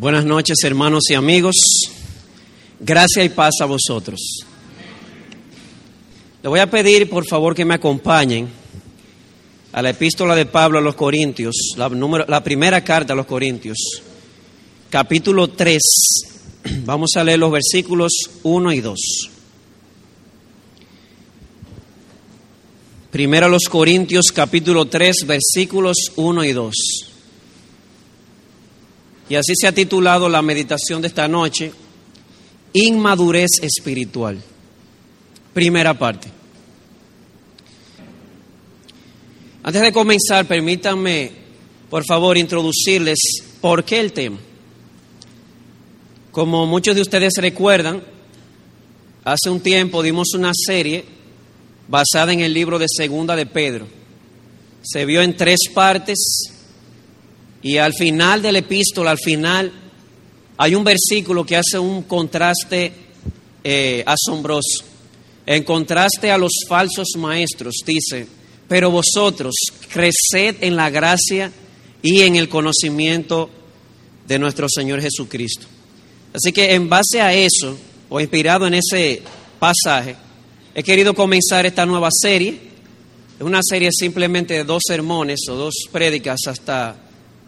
Buenas noches, hermanos y amigos. Gracias y paz a vosotros. Le voy a pedir, por favor, que me acompañen a la epístola de Pablo a los Corintios, la, número, la primera carta a los Corintios, capítulo 3. Vamos a leer los versículos 1 y 2. Primero a los Corintios, capítulo 3, versículos 1 y 2. Y así se ha titulado la meditación de esta noche, Inmadurez Espiritual. Primera parte. Antes de comenzar, permítanme, por favor, introducirles por qué el tema. Como muchos de ustedes recuerdan, hace un tiempo dimos una serie basada en el libro de Segunda de Pedro. Se vio en tres partes y al final del epístola, al final, hay un versículo que hace un contraste eh, asombroso. En contraste a los falsos maestros, dice, pero vosotros creced en la gracia y en el conocimiento de nuestro Señor Jesucristo. Así que en base a eso, o inspirado en ese pasaje, he querido comenzar esta nueva serie. Es una serie simplemente de dos sermones o dos prédicas hasta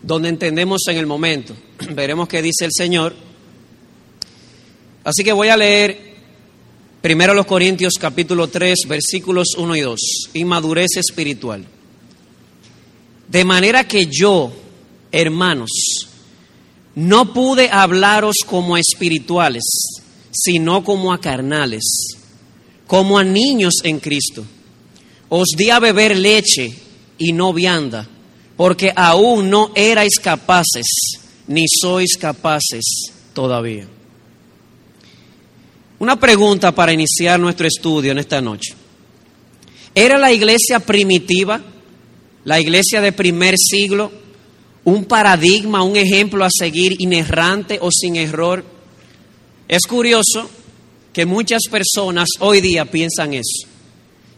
donde entendemos en el momento. Veremos qué dice el Señor. Así que voy a leer primero los Corintios capítulo 3 versículos 1 y 2, inmadurez espiritual. De manera que yo, hermanos, no pude hablaros como a espirituales, sino como a carnales, como a niños en Cristo. Os di a beber leche y no vianda porque aún no erais capaces, ni sois capaces todavía. Una pregunta para iniciar nuestro estudio en esta noche. ¿Era la iglesia primitiva, la iglesia de primer siglo, un paradigma, un ejemplo a seguir inerrante o sin error? Es curioso que muchas personas hoy día piensan eso,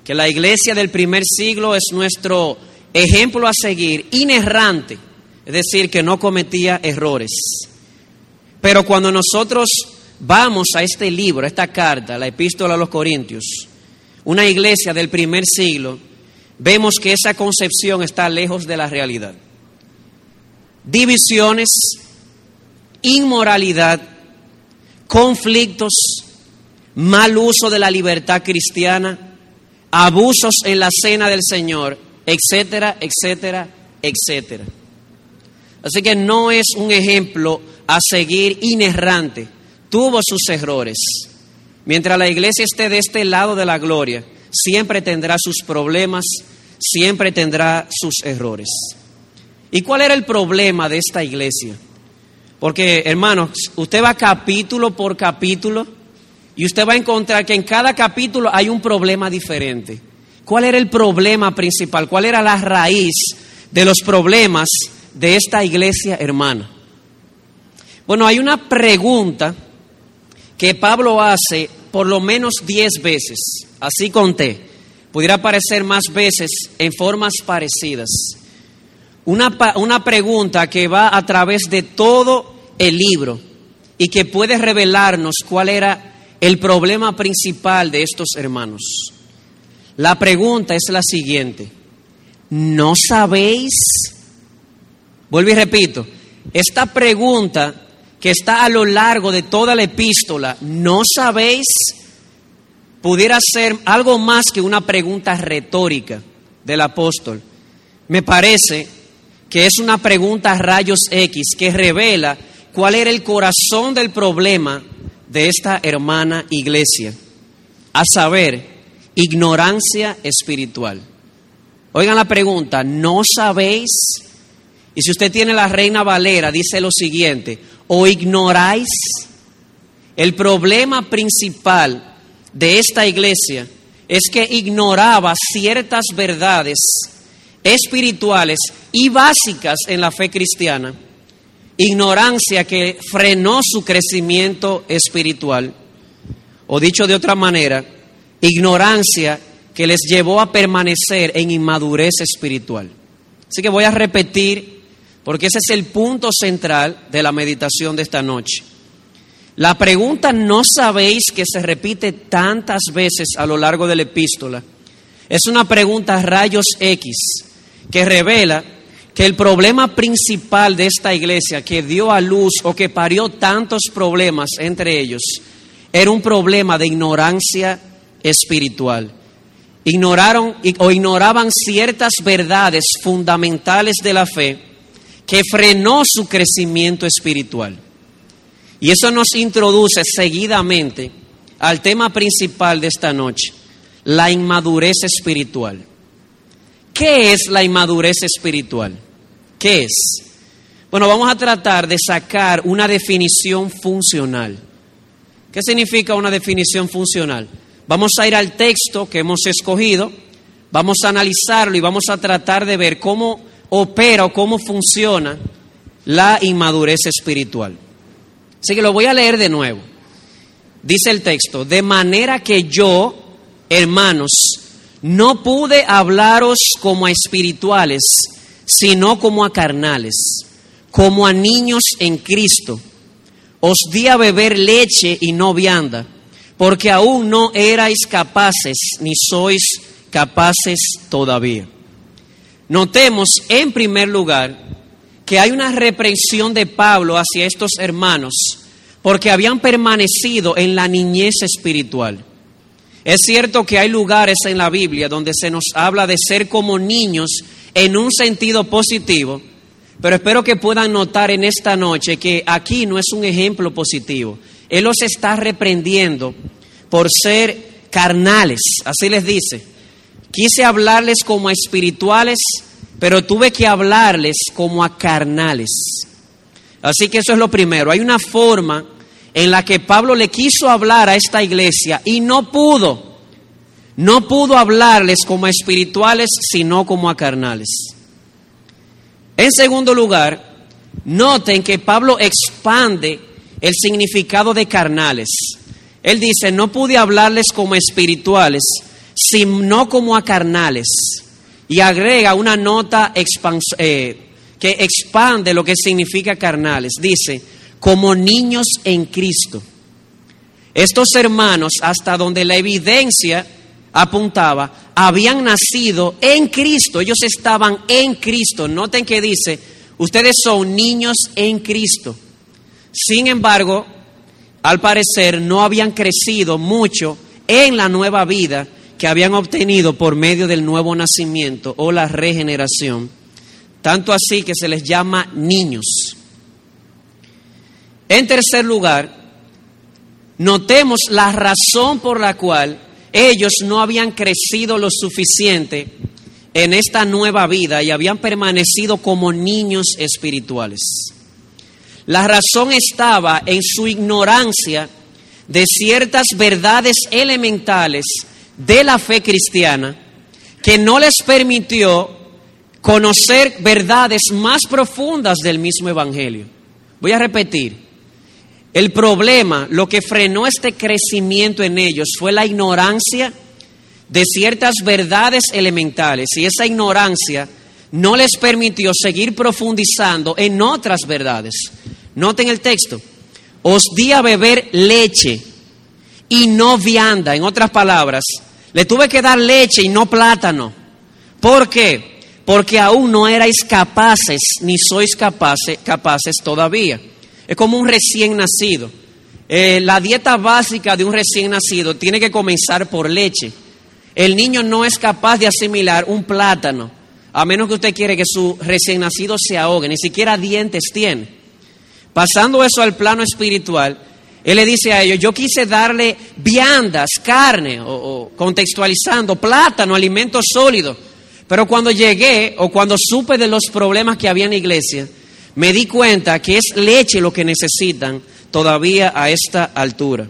que la iglesia del primer siglo es nuestro ejemplo a seguir, inerrante, es decir, que no cometía errores. Pero cuando nosotros vamos a este libro, a esta carta, la epístola a los Corintios, una iglesia del primer siglo, vemos que esa concepción está lejos de la realidad. Divisiones, inmoralidad, conflictos, mal uso de la libertad cristiana, abusos en la cena del Señor etcétera, etcétera, etcétera. Así que no es un ejemplo a seguir inerrante. Tuvo sus errores. Mientras la iglesia esté de este lado de la gloria, siempre tendrá sus problemas, siempre tendrá sus errores. ¿Y cuál era el problema de esta iglesia? Porque, hermanos, usted va capítulo por capítulo y usted va a encontrar que en cada capítulo hay un problema diferente. ¿Cuál era el problema principal? ¿Cuál era la raíz de los problemas de esta iglesia hermana? Bueno, hay una pregunta que Pablo hace por lo menos diez veces, así conté. Pudiera aparecer más veces en formas parecidas. Una, una pregunta que va a través de todo el libro y que puede revelarnos cuál era el problema principal de estos hermanos. La pregunta es la siguiente. ¿No sabéis? Vuelvo y repito. Esta pregunta que está a lo largo de toda la epístola, ¿no sabéis? Pudiera ser algo más que una pregunta retórica del apóstol. Me parece que es una pregunta rayos X que revela cuál era el corazón del problema de esta hermana iglesia. A saber, ignorancia espiritual. Oigan la pregunta, ¿no sabéis? Y si usted tiene la reina Valera, dice lo siguiente, ¿o ignoráis? El problema principal de esta iglesia es que ignoraba ciertas verdades espirituales y básicas en la fe cristiana, ignorancia que frenó su crecimiento espiritual, o dicho de otra manera, ignorancia que les llevó a permanecer en inmadurez espiritual. Así que voy a repetir porque ese es el punto central de la meditación de esta noche. La pregunta no sabéis que se repite tantas veces a lo largo de la epístola. Es una pregunta rayos X que revela que el problema principal de esta iglesia que dio a luz o que parió tantos problemas entre ellos era un problema de ignorancia espiritual. Ignoraron o ignoraban ciertas verdades fundamentales de la fe que frenó su crecimiento espiritual. Y eso nos introduce seguidamente al tema principal de esta noche, la inmadurez espiritual. ¿Qué es la inmadurez espiritual? ¿Qué es? Bueno, vamos a tratar de sacar una definición funcional. ¿Qué significa una definición funcional? Vamos a ir al texto que hemos escogido, vamos a analizarlo y vamos a tratar de ver cómo opera o cómo funciona la inmadurez espiritual. Así que lo voy a leer de nuevo. Dice el texto, de manera que yo, hermanos, no pude hablaros como a espirituales, sino como a carnales, como a niños en Cristo. Os di a beber leche y no vianda, porque aún no erais capaces, ni sois capaces todavía. Notemos, en primer lugar, que hay una reprensión de Pablo hacia estos hermanos porque habían permanecido en la niñez espiritual. Es cierto que hay lugares en la Biblia donde se nos habla de ser como niños en un sentido positivo, pero espero que puedan notar en esta noche que aquí no es un ejemplo positivo. Él los está reprendiendo por ser carnales, así les dice. Quise hablarles como a espirituales, pero tuve que hablarles como a carnales. Así que eso es lo primero. Hay una forma en la que Pablo le quiso hablar a esta iglesia y no pudo. No pudo hablarles como a espirituales, sino como a carnales. En segundo lugar, noten que Pablo expande el significado de carnales. Él dice, no pude hablarles como espirituales, sino como a carnales. Y agrega una nota eh, que expande lo que significa carnales. Dice, como niños en Cristo. Estos hermanos, hasta donde la evidencia apuntaba, habían nacido en Cristo, ellos estaban en Cristo. Noten que dice, ustedes son niños en Cristo. Sin embargo, al parecer no habían crecido mucho en la nueva vida que habían obtenido por medio del nuevo nacimiento o la regeneración. Tanto así que se les llama niños. En tercer lugar, notemos la razón por la cual ellos no habían crecido lo suficiente en esta nueva vida y habían permanecido como niños espirituales. La razón estaba en su ignorancia de ciertas verdades elementales de la fe cristiana que no les permitió conocer verdades más profundas del mismo Evangelio. Voy a repetir, el problema, lo que frenó este crecimiento en ellos fue la ignorancia de ciertas verdades elementales y esa ignorancia no les permitió seguir profundizando en otras verdades. Noten el texto, os di a beber leche y no vianda, en otras palabras, le tuve que dar leche y no plátano. ¿Por qué? Porque aún no erais capaces, ni sois capaces, todavía. Es como un recién nacido. Eh, la dieta básica de un recién nacido tiene que comenzar por leche. El niño no es capaz de asimilar un plátano, a menos que usted quiere que su recién nacido se ahogue, ni siquiera dientes tiene. Pasando eso al plano espiritual, él le dice a ellos, yo quise darle viandas, carne, o contextualizando, plátano, alimento sólido. Pero cuando llegué o cuando supe de los problemas que había en la iglesia, me di cuenta que es leche lo que necesitan todavía a esta altura.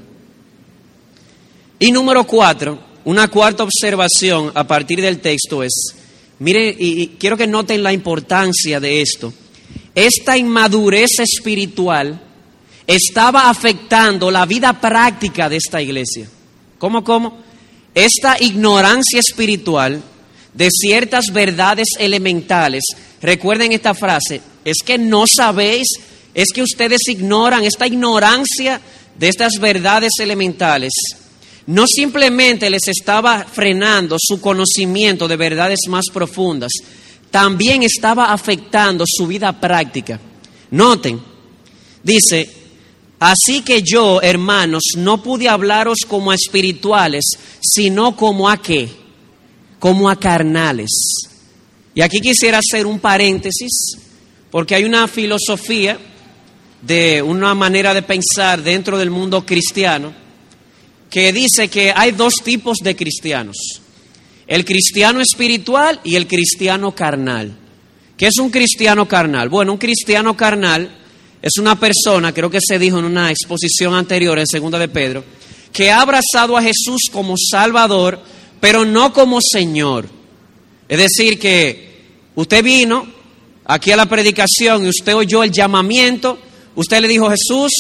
Y número cuatro, una cuarta observación a partir del texto es, mire, y, quiero que noten la importancia de esto, esta inmadurez espiritual estaba afectando la vida práctica de esta iglesia. ¿Cómo, cómo? Esta ignorancia espiritual de ciertas verdades elementales, recuerden esta frase, es que no sabéis, es que ustedes ignoran esta ignorancia de estas verdades elementales. No simplemente les estaba frenando su conocimiento de verdades más profundas, también estaba afectando su vida práctica. Noten, dice, así que yo, hermanos, no pude hablaros como a espirituales, sino como a qué, como a carnales. Y aquí quisiera hacer un paréntesis, porque hay una filosofía de una manera de pensar dentro del mundo cristiano que dice que hay dos tipos de cristianos, el cristiano espiritual y el cristiano carnal. ¿Qué es un cristiano carnal? Bueno, un cristiano carnal es una persona, creo que se dijo en una exposición anterior en Segunda de Pedro, que ha abrazado a Jesús como Salvador, pero no como Señor. Es decir, que usted vino aquí a la predicación y usted oyó el llamamiento, usted le dijo, Jesús,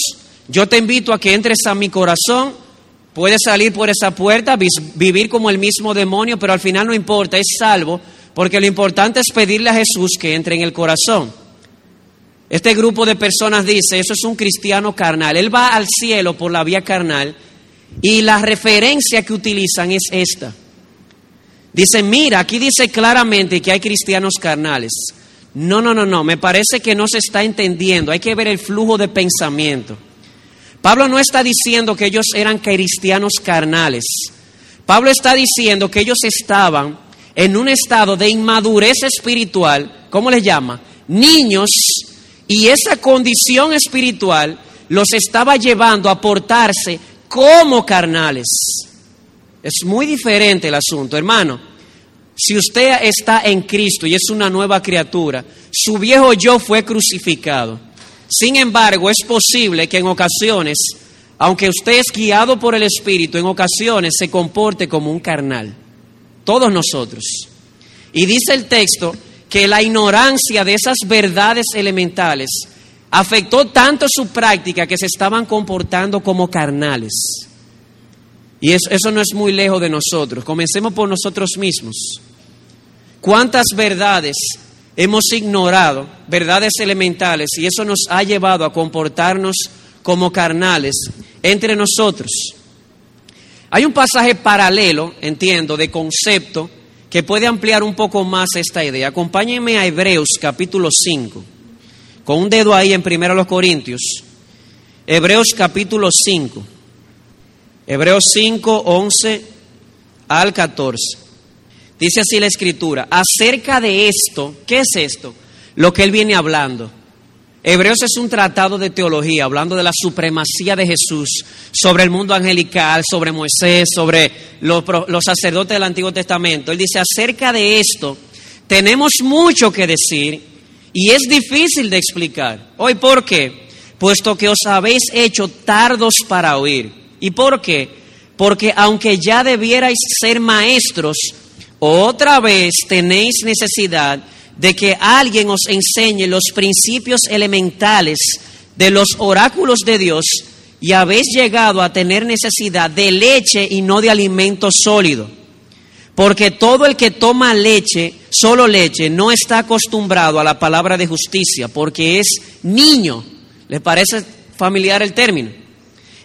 yo te invito a que entres a mi corazón, puedes salir por esa puerta, vivir como el mismo demonio, pero al final no importa, es salvo, porque lo importante es pedirle a Jesús que entre en el corazón. Este grupo de personas dice, eso es un cristiano carnal, él va al cielo por la vía carnal y la referencia que utilizan es esta. Dicen, mira, aquí dice claramente que hay cristianos carnales. No, no, no, no, me parece que no se está entendiendo, hay que ver el flujo de pensamiento. Pablo no está diciendo que ellos eran cristianos carnales. Pablo está diciendo que ellos estaban en un estado de inmadurez espiritual, ¿cómo les llama? Niños, y esa condición espiritual los estaba llevando a portarse como carnales. Es muy diferente el asunto, hermano. Si usted está en Cristo y es una nueva criatura, su viejo yo fue crucificado. Sin embargo, es posible que en ocasiones, aunque usted es guiado por el Espíritu, en ocasiones se comporte como un carnal. Todos nosotros. Y dice el texto que la ignorancia de esas verdades elementales afectó tanto su práctica que se estaban comportando como carnales. Y eso, eso, no es muy lejos de nosotros. Comencemos por nosotros mismos. ¿Cuántas verdades hemos ignorado? Verdades elementales. Y eso nos ha llevado a comportarnos como carnales entre nosotros. Hay un pasaje paralelo, entiendo, de concepto que puede ampliar un poco más esta idea. Acompáñenme a Hebreos capítulo 5, con un dedo ahí en primero los Corintios. Hebreos capítulo 5. Hebreos 5, 11 al 14. Dice así la escritura, acerca de esto, ¿qué es esto? Lo que él viene hablando. Hebreos es un tratado de teología, hablando de la supremacía de Jesús sobre el mundo angelical, sobre Moisés, sobre los, sacerdotes del Antiguo Testamento. Él dice, acerca de esto, tenemos mucho que decir y es difícil de explicar. Hoy, ¿por qué? Puesto que os habéis hecho tardos para oír. ¿Y por qué? Porque aunque ya debierais ser maestros, otra vez tenéis necesidad de que alguien os enseñe los principios elementales de los oráculos de Dios y habéis llegado a tener necesidad de leche y no de alimento sólido. Porque todo el que toma leche, solo leche, no está acostumbrado a la palabra de justicia, porque es niño. ¿Le parece familiar el término?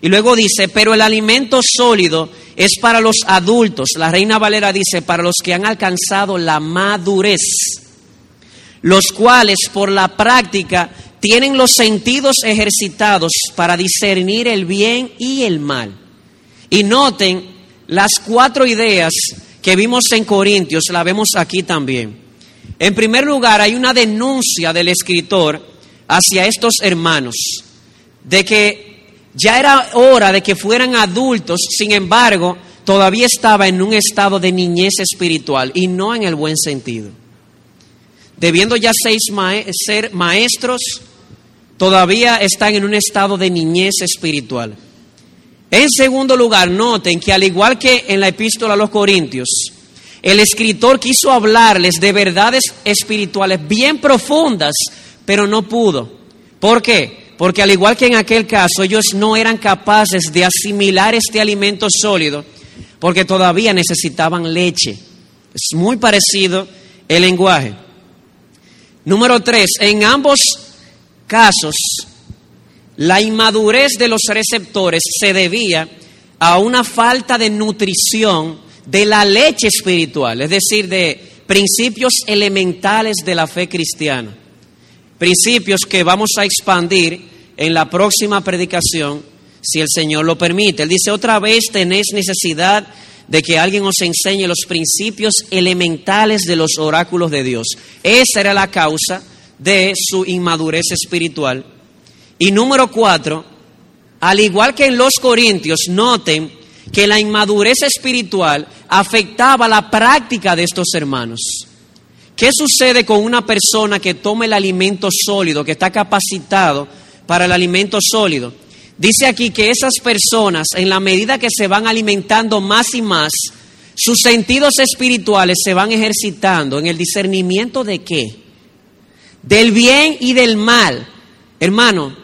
Y luego dice, pero el alimento sólido es para los adultos. La Reina Valera dice, para los que han alcanzado la madurez, los cuales por la práctica tienen los sentidos ejercitados para discernir el bien y el mal. Y noten las cuatro ideas que vimos en Corintios, la vemos aquí también. En primer lugar, hay una denuncia del escritor hacia estos hermanos de que ya era hora de que fueran adultos, sin embargo, todavía estaba en un estado de niñez espiritual y no en el buen sentido. Debiendo ya ser maestros, todavía están en un estado de niñez espiritual. En segundo lugar, noten que al igual que en la epístola a los Corintios, el escritor quiso hablarles de verdades espirituales bien profundas, pero no pudo. ¿Por qué? Porque al igual que en aquel caso, ellos no eran capaces de asimilar este alimento sólido, porque todavía necesitaban leche. Es muy parecido el lenguaje. Número tres, en ambos casos, la inmadurez de los receptores se debía a una falta de nutrición de la leche espiritual, es decir, de principios elementales de la fe cristiana. Principios que vamos a expandir en la próxima predicación, si el Señor lo permite. Él dice, otra vez tenéis necesidad de que alguien os enseñe los principios elementales de los oráculos de Dios. Esa era la causa de su inmadurez espiritual. Y número cuatro, al igual que en los Corintios, noten que la inmadurez espiritual afectaba la práctica de estos hermanos. ¿Qué sucede con una persona que toma el alimento sólido, que está capacitado para el alimento sólido? Dice aquí que esas personas, en la medida que se van alimentando más y más, sus sentidos espirituales se van ejercitando en el discernimiento de qué? Del bien y del mal. Hermano,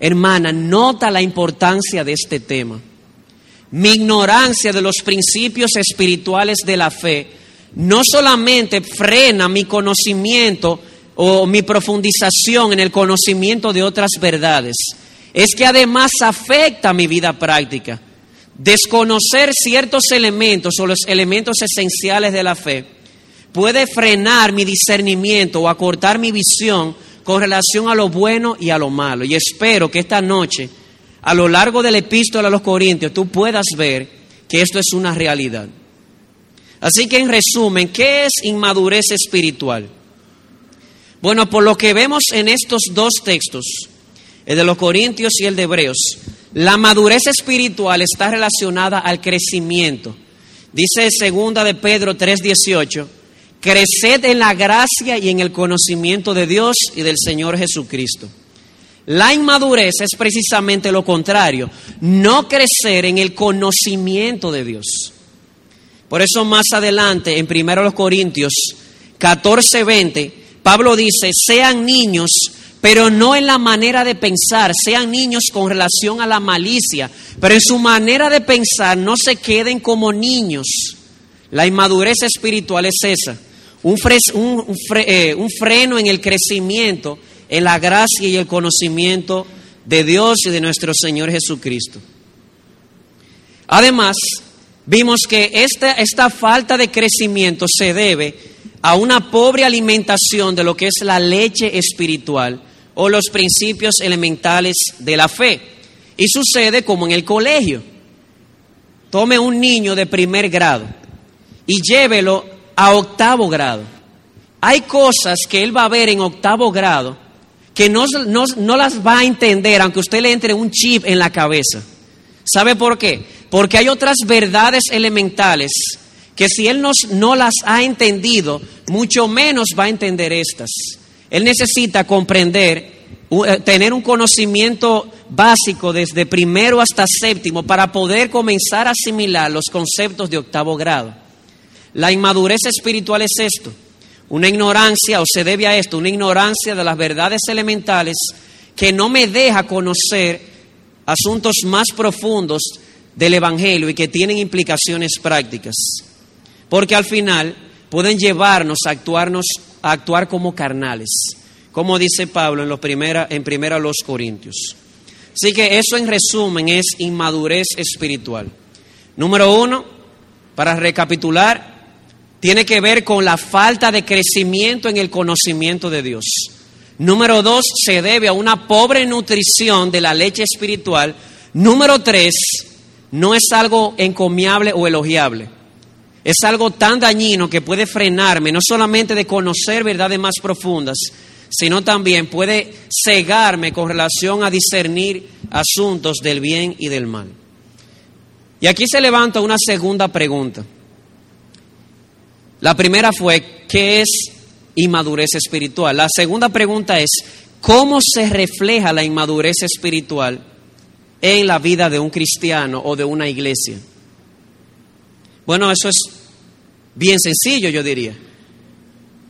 hermana, nota la importancia de este tema. Mi ignorancia de los principios espirituales de la fe no solamente frena mi conocimiento o mi profundización en el conocimiento de otras verdades, es que además afecta mi vida práctica. Desconocer ciertos elementos o los elementos esenciales de la fe puede frenar mi discernimiento o acortar mi visión con relación a lo bueno y a lo malo. Y espero que esta noche, a lo largo del epístola a los Corintios, tú puedas ver que esto es una realidad. Así que en resumen, ¿qué es inmadurez espiritual? Bueno, por lo que vemos en estos dos textos, el de los Corintios y el de Hebreos, la madurez espiritual está relacionada al crecimiento. Dice segunda de Pedro 3:18, creced en la gracia y en el conocimiento de Dios y del Señor Jesucristo. La inmadurez es precisamente lo contrario, no crecer en el conocimiento de Dios. Por eso más adelante, en 1 Corintios 14:20, Pablo dice, sean niños pero no en la manera de pensar, sean niños con relación a la malicia, pero en su manera de pensar no se queden como niños. La inmadurez espiritual es esa, un, eh, un freno en el crecimiento, en la gracia y el conocimiento de Dios y de nuestro Señor Jesucristo. Además, vimos que esta, esta falta de crecimiento se debe a una pobre alimentación de lo que es la leche espiritual o los principios elementales de la fe. Y sucede como en el colegio. Tome un niño de primer grado y llévelo a octavo grado. Hay cosas que él va a ver en octavo grado que no, no, las va a entender aunque usted le entre un chip en la cabeza. ¿Sabe por qué? Porque hay otras verdades elementales que si él no las ha entendido, mucho menos va a entender estas. Él necesita comprender, eh, tener un conocimiento básico desde primero hasta séptimo para poder comenzar a asimilar los conceptos de octavo grado. La inmadurez espiritual es esto, una ignorancia, o se debe a esto, una ignorancia de las verdades elementales que no me deja conocer asuntos más profundos del Evangelio y que tienen implicaciones prácticas. Porque al final pueden llevarnos a, actuarnos, a actuar como carnales, como dice Pablo en, los primera, en primera los Corintios. Así que eso en resumen es inmadurez espiritual. Número uno, para recapitular, tiene que ver con la falta de crecimiento en el conocimiento de Dios. Número dos, se debe a una pobre nutrición de la leche espiritual. Número tres, no es algo encomiable o elogiable es algo tan dañino que puede frenarme no solamente de conocer verdades más profundas, sino también puede cegarme con relación a discernir asuntos del bien y del mal. Y aquí se levanta una segunda pregunta. La primera fue, ¿qué es inmadurez espiritual? La segunda pregunta es, ¿cómo se refleja la inmadurez espiritual en la vida de un cristiano o de una iglesia? Bueno, eso es bien sencillo, yo diría.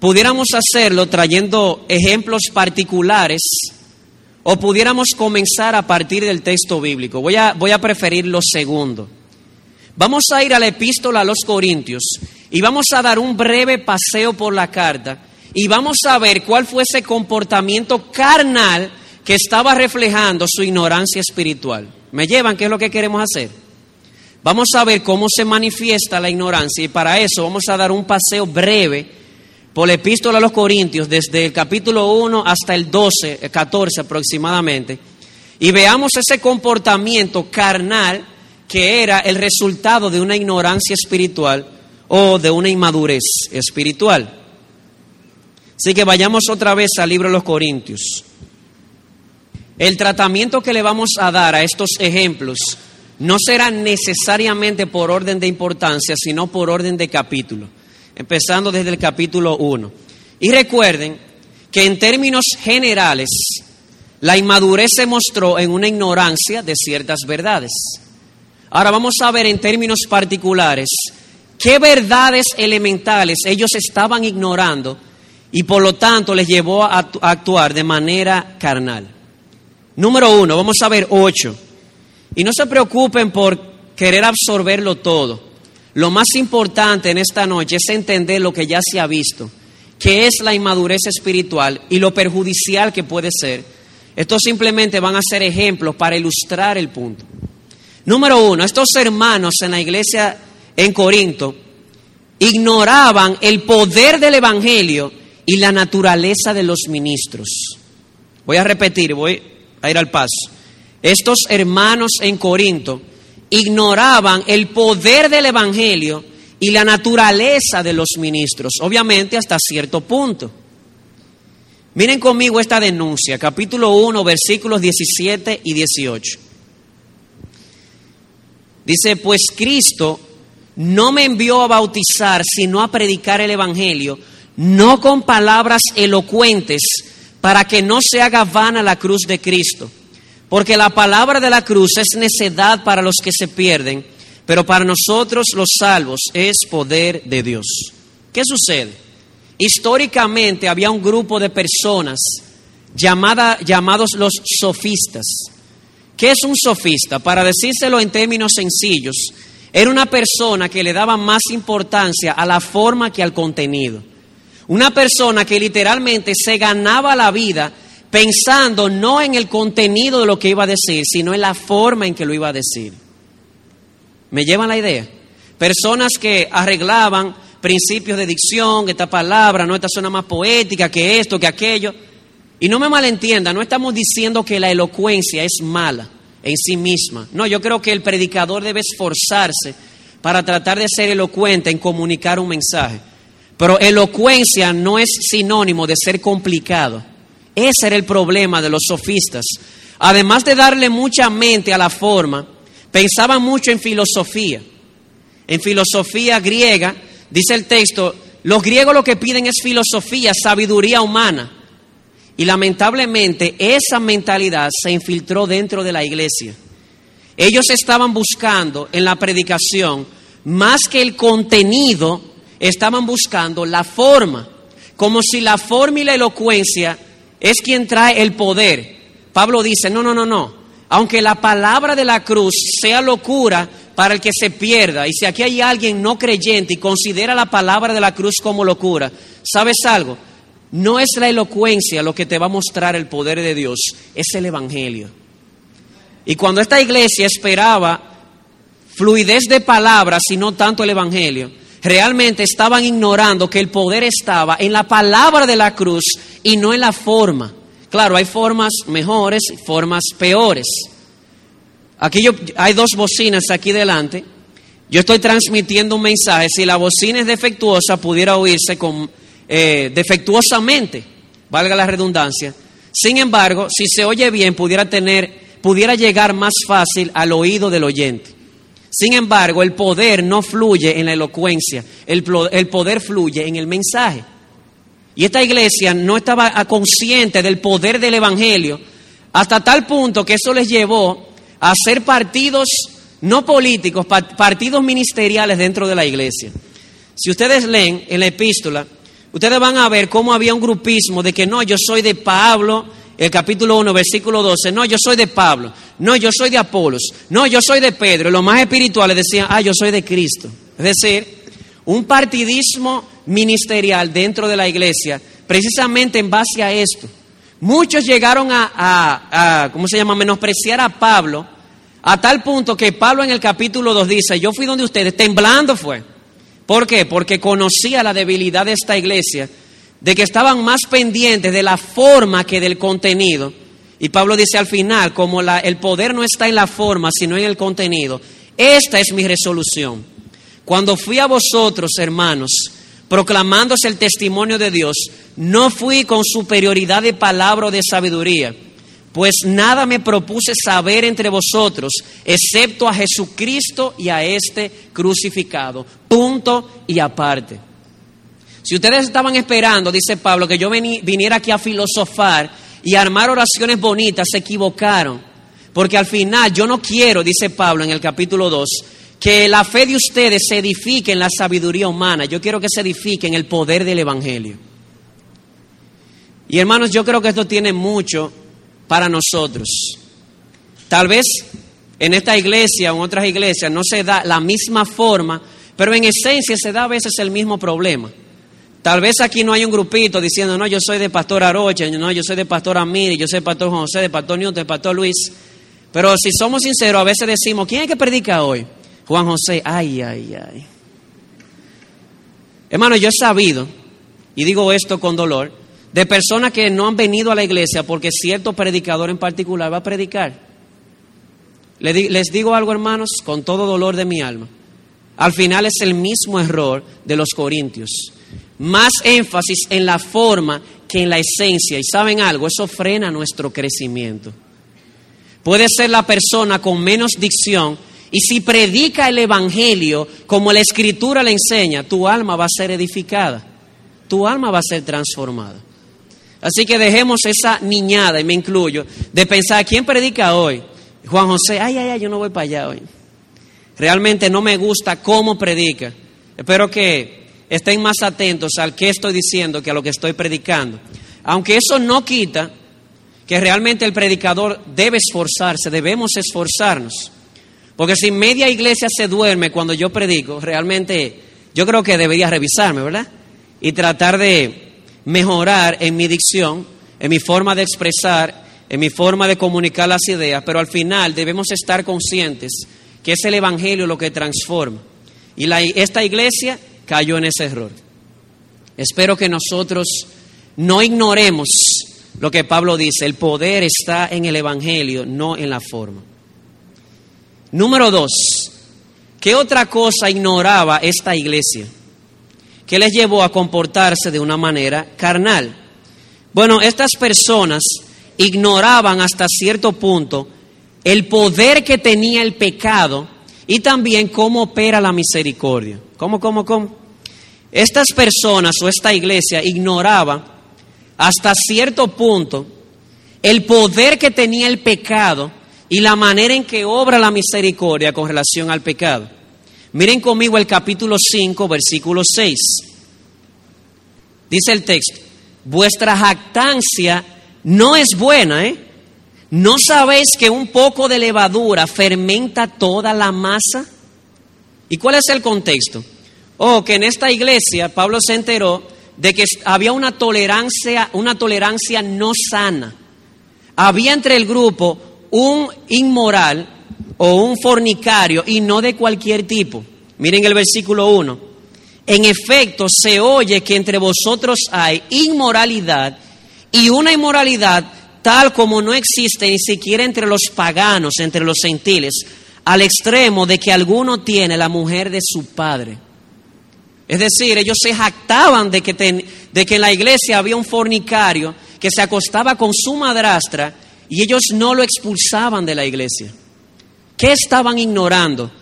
Pudiéramos hacerlo trayendo ejemplos particulares o pudiéramos comenzar a partir del texto bíblico. Voy a, voy a preferir lo segundo. Vamos a ir a la epístola a los Corintios y vamos a dar un breve paseo por la carta y vamos a ver cuál fue ese comportamiento carnal que estaba reflejando su ignorancia espiritual. ¿Me llevan qué es lo que queremos hacer? Vamos a ver cómo se manifiesta la ignorancia y para eso vamos a dar un paseo breve por la epístola a los Corintios desde el capítulo 1 hasta el 12, 14 aproximadamente, y veamos ese comportamiento carnal que era el resultado de una ignorancia espiritual o de una inmadurez espiritual. Así que vayamos otra vez al libro de los Corintios. El tratamiento que le vamos a dar a estos ejemplos no será necesariamente por orden de importancia, sino por orden de capítulo, empezando desde el capítulo 1. Y recuerden que en términos generales, la inmadurez se mostró en una ignorancia de ciertas verdades. Ahora vamos a ver en términos particulares qué verdades elementales ellos estaban ignorando y por lo tanto les llevó a actuar de manera carnal. Número uno, vamos a ver ocho. Y no se preocupen por querer absorberlo todo. Lo más importante en esta noche es entender lo que ya se ha visto, que es la inmadurez espiritual y lo perjudicial que puede ser. Estos simplemente van a ser ejemplos para ilustrar el punto. Número uno, estos hermanos en la iglesia en Corinto ignoraban el poder del Evangelio y la naturaleza de los ministros. Voy a repetir, voy a ir al paso. Estos hermanos en Corinto ignoraban el poder del Evangelio y la naturaleza de los ministros, obviamente hasta cierto punto. Miren conmigo esta denuncia, capítulo 1, versículos 17 y 18. Dice, pues Cristo no me envió a bautizar, sino a predicar el Evangelio no con palabras elocuentes, para que no se haga vana la cruz de Cristo. Porque la palabra de la cruz es necedad para los que se pierden, pero para nosotros los salvos es poder de Dios. ¿Qué sucede? Históricamente había un grupo de personas llamada, llamados los sofistas. ¿Qué es un sofista? Para decírselo en términos sencillos, era una persona que le daba más importancia a la forma que al contenido. Una persona que literalmente se ganaba la vida pensando no en el contenido de lo que iba a decir, sino en la forma en que lo iba a decir. ¿Me llevan la idea? Personas que arreglaban principios de dicción, esta palabra, no, esta suena más poética que esto, que aquello. Y no me malentienda, no estamos diciendo que la elocuencia es mala en sí misma. No, yo creo que el predicador debe esforzarse para tratar de ser elocuente en comunicar un mensaje. Pero elocuencia no es sinónimo de ser complicado. Ese era el problema de los sofistas. Además de darle mucha mente a la forma, pensaban mucho en filosofía. En filosofía griega, dice el texto, los griegos lo que piden es filosofía, sabiduría humana. Y lamentablemente esa mentalidad se infiltró dentro de la iglesia. Ellos estaban buscando en la predicación más que el contenido, estaban buscando la forma, como si la forma y la elocuencia es quien trae el poder. Pablo dice, no, no, no, no, aunque la palabra de la cruz sea locura para el que se pierda, y si aquí hay alguien no creyente y considera la palabra de la cruz como locura, ¿sabes algo? No es la elocuencia lo que te va a mostrar el poder de Dios, es el Evangelio. Y cuando esta iglesia esperaba fluidez de palabras y no tanto el Evangelio, realmente estaban ignorando que el poder estaba en la palabra de la cruz y no en la forma. Claro, hay formas mejores y formas peores. Aquí yo, hay dos bocinas aquí delante. Yo estoy transmitiendo un mensaje. Si la bocina es defectuosa, pudiera oírse con, eh, defectuosamente, valga la redundancia. Sin embargo, si se oye bien, pudiera tener, pudiera llegar más fácil al oído del oyente. Sin embargo, el poder no fluye en la elocuencia, el, poder fluye en el mensaje. Y esta iglesia no estaba consciente del poder del Evangelio hasta tal punto que eso les llevó a hacer partidos no políticos, partidos ministeriales dentro de la iglesia. Si ustedes leen en la epístola, ustedes van a ver cómo había un grupismo de que no, yo soy de Pablo, el capítulo 1, versículo 12, no, yo soy de Pablo, no, yo soy de Apolos, no, yo soy de Pedro. Y los más espirituales decían, ah, yo soy de Cristo. Es decir, un partidismo ministerial dentro de la iglesia precisamente en base a esto. Muchos llegaron a, ¿cómo se llama?, menospreciar a Pablo, a tal punto que Pablo en el capítulo 2 dice, yo fui donde ustedes, temblando fue. ¿Por qué? Porque conocía la debilidad de esta iglesia, de que estaban más pendientes de la forma que del contenido. Y Pablo dice al final, como la, el poder no está en la forma, sino en el contenido, esta es mi resolución. Cuando fui a vosotros, hermanos, proclamándose el testimonio de Dios, no fui con superioridad de palabra o de sabiduría, pues nada me propuse saber entre vosotros, excepto a Jesucristo y a este crucificado. Punto y aparte. Si ustedes estaban esperando, dice Pablo, que yo viniera aquí a filosofar y armar oraciones bonitas, se equivocaron. Porque al final yo no quiero, dice Pablo en el capítulo 2, que la fe de ustedes se edifique en la sabiduría humana. Yo quiero que se edifique en el poder del Evangelio. Y hermanos, yo creo que esto tiene mucho para nosotros. Tal vez en esta iglesia o en otras iglesias no se da la misma forma, pero en esencia se da a veces el mismo problema. Tal vez aquí no hay un grupito diciendo, no, yo soy de Pastor Aroche, no, yo soy de Pastor Amiri, yo soy de Pastor José, de Pastor Newton, de Pastor Luis. Pero si somos sinceros, a veces decimos, ¿quién es que predica hoy? Juan José, ay, ay, ay. Hermano, yo he sabido, y digo esto con dolor, de personas que no han venido a la iglesia porque cierto predicador en particular va a predicar. Les digo algo, hermanos, con todo dolor de mi alma. Al final es el mismo error de los corintios. Más énfasis en la forma que en la esencia. Y saben algo, eso frena nuestro crecimiento. Puede ser la persona con menos dicción y si predica el Evangelio como la Escritura le enseña, tu alma va a ser edificada, tu alma va a ser transformada. Así que dejemos esa niñada, y me incluyo, de pensar, ¿quién predica hoy? Juan José, ay, ay, ay, yo no voy para allá hoy. Realmente no me gusta cómo predica. Espero que estén más atentos al que estoy diciendo que a lo que estoy predicando. Aunque eso no quita que realmente el predicador debe esforzarse, debemos esforzarnos. Porque si media iglesia se duerme cuando yo predico, realmente yo creo que debería revisarme, ¿verdad? Y tratar de mejorar en mi dicción, en mi forma de expresar, en mi forma de comunicar las ideas, pero al final debemos estar conscientes que es el Evangelio lo que transforma. Y esta iglesia cayó en ese error. Espero que nosotros no ignoremos lo que Pablo dice, el poder está en el Evangelio, no en la forma. Número dos, ¿qué otra cosa ignoraba esta iglesia? ¿Qué les llevó a comportarse de una manera carnal? Bueno, estas personas ignoraban hasta cierto punto el poder que tenía el pecado y también cómo opera la misericordia. ¿Cómo, cómo, cómo? Estas personas o esta iglesia ignoraba hasta cierto punto el poder que tenía el pecado y la manera en que obra la misericordia con relación al pecado. Miren conmigo el capítulo 5, versículo 6. Dice el texto, vuestra jactancia no es buena, ¿eh? ¿No sabéis que un poco de levadura fermenta toda la masa? ¿Y cuál es el contexto? Oh, que en esta iglesia Pablo se enteró de que había una tolerancia, una tolerancia no sana. Había entre el grupo un inmoral o un fornicario y no de cualquier tipo. Miren el versículo 1. En efecto, se oye que entre vosotros hay inmoralidad y una inmoralidad tal como no existe ni siquiera entre los paganos, entre los gentiles, al extremo de que alguno tiene la mujer de su padre. Es decir, ellos se jactaban de que, de que en la iglesia había un fornicario que se acostaba con su madrastra y ellos no lo expulsaban de la iglesia. ¿Qué estaban ignorando?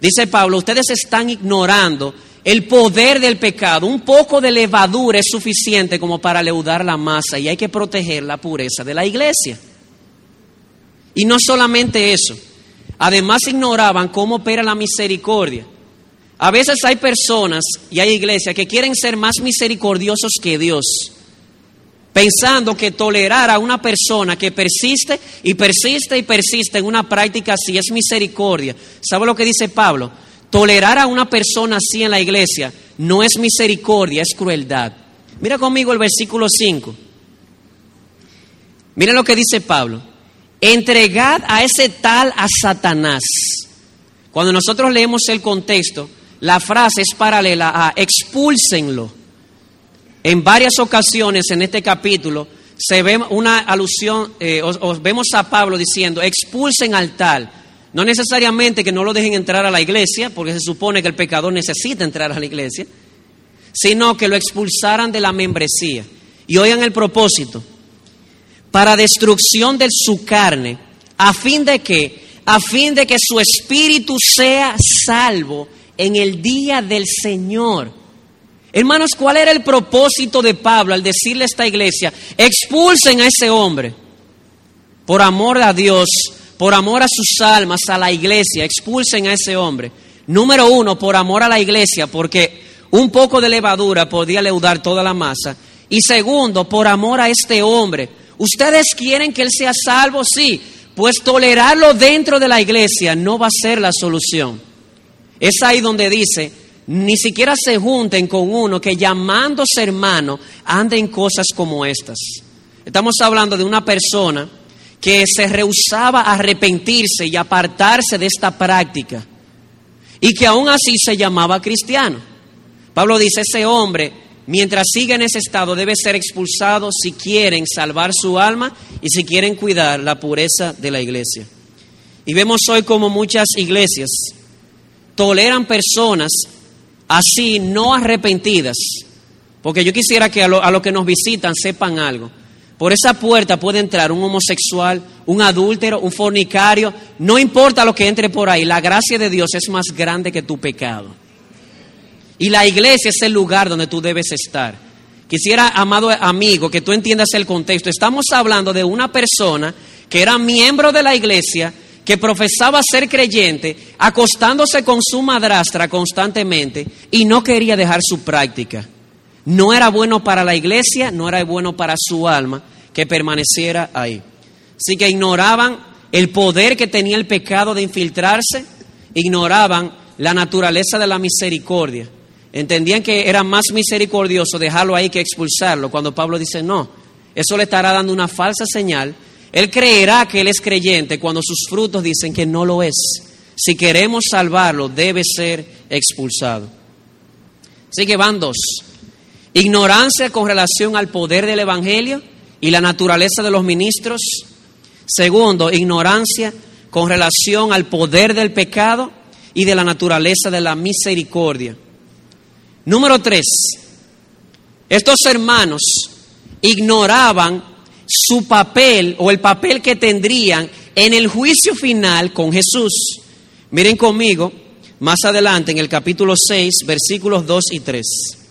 Dice Pablo, ustedes están ignorando el poder del pecado. Un poco de levadura es suficiente como para leudar la masa y hay que proteger la pureza de la iglesia. Y no solamente eso, además ignoraban cómo opera la misericordia. A veces hay personas y hay iglesias que quieren ser más misericordiosos que Dios pensando que tolerar a una persona que persiste y persiste y persiste en una práctica así es misericordia. ¿Sabe lo que dice Pablo? Tolerar a una persona así en la iglesia no es misericordia, es crueldad. Mira conmigo el versículo 5. Mira lo que dice Pablo. Entregad a ese tal a Satanás. Cuando nosotros leemos el contexto, la frase es paralela a expúlsenlo. En varias ocasiones en este capítulo se ve una alusión, eh, vemos a Pablo diciendo, expulsen al tal. No necesariamente que no lo dejen entrar a la iglesia, porque se supone que el pecador necesita entrar a la iglesia, sino que lo expulsaran de la membresía. Y oigan el propósito, para destrucción de su carne, a fin de que, a fin de que su espíritu sea salvo en el día del Señor. Hermanos, ¿cuál era el propósito de Pablo al decirle a esta iglesia, expulsen a ese hombre? Por amor a Dios, por amor a sus almas, a la iglesia, expulsen a ese hombre. Número uno, por amor a la iglesia, porque un poco de levadura podía leudar toda la masa. Y segundo, por amor a este hombre. ¿Ustedes quieren que él sea salvo? Sí, pues tolerarlo dentro de la iglesia no va a ser la solución. Es ahí donde dice, ni siquiera se junten con uno que llamándose hermano ande en cosas como estas. Estamos hablando de una persona que se rehusaba a arrepentirse y apartarse de esta práctica y que aún así se llamaba cristiano. Pablo dice, ese hombre, mientras sigue en ese estado, debe ser expulsado si quieren salvar su alma y si quieren cuidar la pureza de la iglesia. Y vemos hoy como muchas iglesias toleran personas así no arrepentidas, porque yo quisiera que a los lo que nos visitan sepan algo. Por esa puerta puede entrar un homosexual, un adúltero, un fornicario, no importa lo que entre por ahí, la gracia de Dios es más grande que tu pecado. Y la iglesia es el lugar donde tú debes estar. Quisiera, amado amigo, que tú entiendas el contexto. Estamos hablando de una persona que era miembro de la iglesia, que profesaba ser creyente, acostándose con su madrastra constantemente y no quería dejar su práctica. No era bueno para la iglesia, no era bueno para su alma que permaneciera ahí. Así que ignoraban el poder que tenía el pecado de infiltrarse, ignoraban la naturaleza de la misericordia. Entendían que era más misericordioso dejarlo ahí que expulsarlo. Cuando Pablo dice no, eso le estará dando una falsa señal. Él creerá que él es creyente cuando sus frutos dicen que no lo es. Si queremos salvarlo, debe ser expulsado. Así que van dos. Ignorancia con relación al poder del Evangelio y la naturaleza de los ministros. Segundo, ignorancia con relación al poder del pecado y de la naturaleza de la misericordia. Número tres, estos hermanos ignoraban su papel o el papel que tendrían en el juicio final con Jesús. Miren conmigo más adelante en el capítulo 6, versículos 2 y 3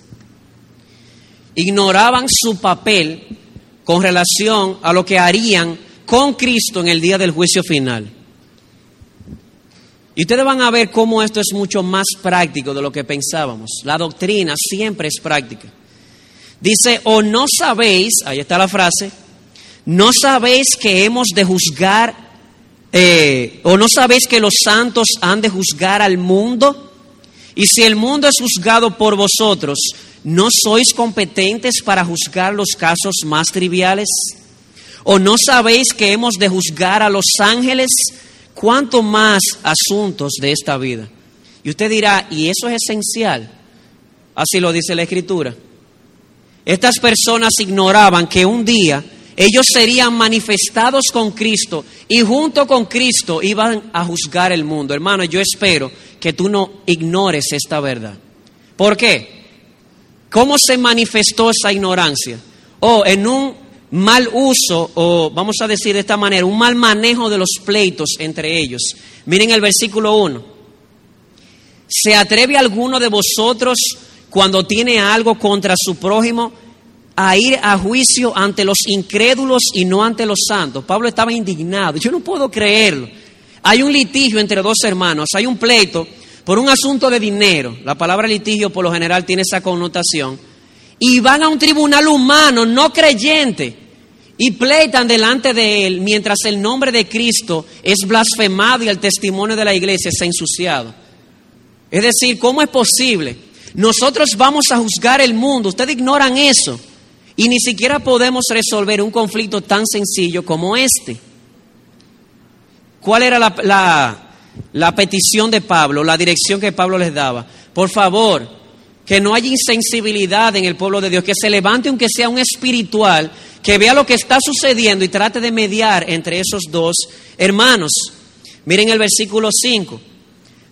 ignoraban su papel con relación a lo que harían con Cristo en el día del juicio final. Y ustedes van a ver cómo esto es mucho más práctico de lo que pensábamos. La doctrina siempre es práctica. Dice, o no sabéis, ahí está la frase, no sabéis que hemos de juzgar, eh, o no sabéis que los santos han de juzgar al mundo. Y si el mundo es juzgado por vosotros, ¿no sois competentes para juzgar los casos más triviales? ¿O no sabéis que hemos de juzgar a los ángeles? ¿Cuánto más asuntos de esta vida? Y usted dirá, ¿y eso es esencial? Así lo dice la Escritura. Estas personas ignoraban que un día ellos serían manifestados con Cristo y junto con Cristo iban a juzgar el mundo. Hermano, yo espero que tú no ignores esta verdad. ¿Por qué? ¿Cómo se manifestó esa ignorancia? O en un mal uso, o vamos a decir de esta manera, un mal manejo de los pleitos entre ellos. Miren el versículo 1. ¿Se atreve alguno de vosotros cuando tiene algo contra su prójimo a ir a juicio ante los incrédulos y no ante los santos? Pablo estaba indignado. Yo no puedo creerlo. Hay un litigio entre dos hermanos, hay un pleito por un asunto de dinero, la palabra litigio por lo general tiene esa connotación, y van a un tribunal humano no creyente y pleitan delante de él mientras el nombre de Cristo es blasfemado y el testimonio de la iglesia está ensuciado. Es decir, ¿cómo es posible? Nosotros vamos a juzgar el mundo. Ustedes ignoran eso. Y ni siquiera podemos resolver un conflicto tan sencillo como este. ¿Cuál era la, la, petición de Pablo, la dirección que Pablo les daba? Por favor, que no haya insensibilidad en el pueblo de Dios, que se levante aunque sea un espiritual, que vea lo que está sucediendo y trate de mediar entre esos dos hermanos. Miren el versículo 5.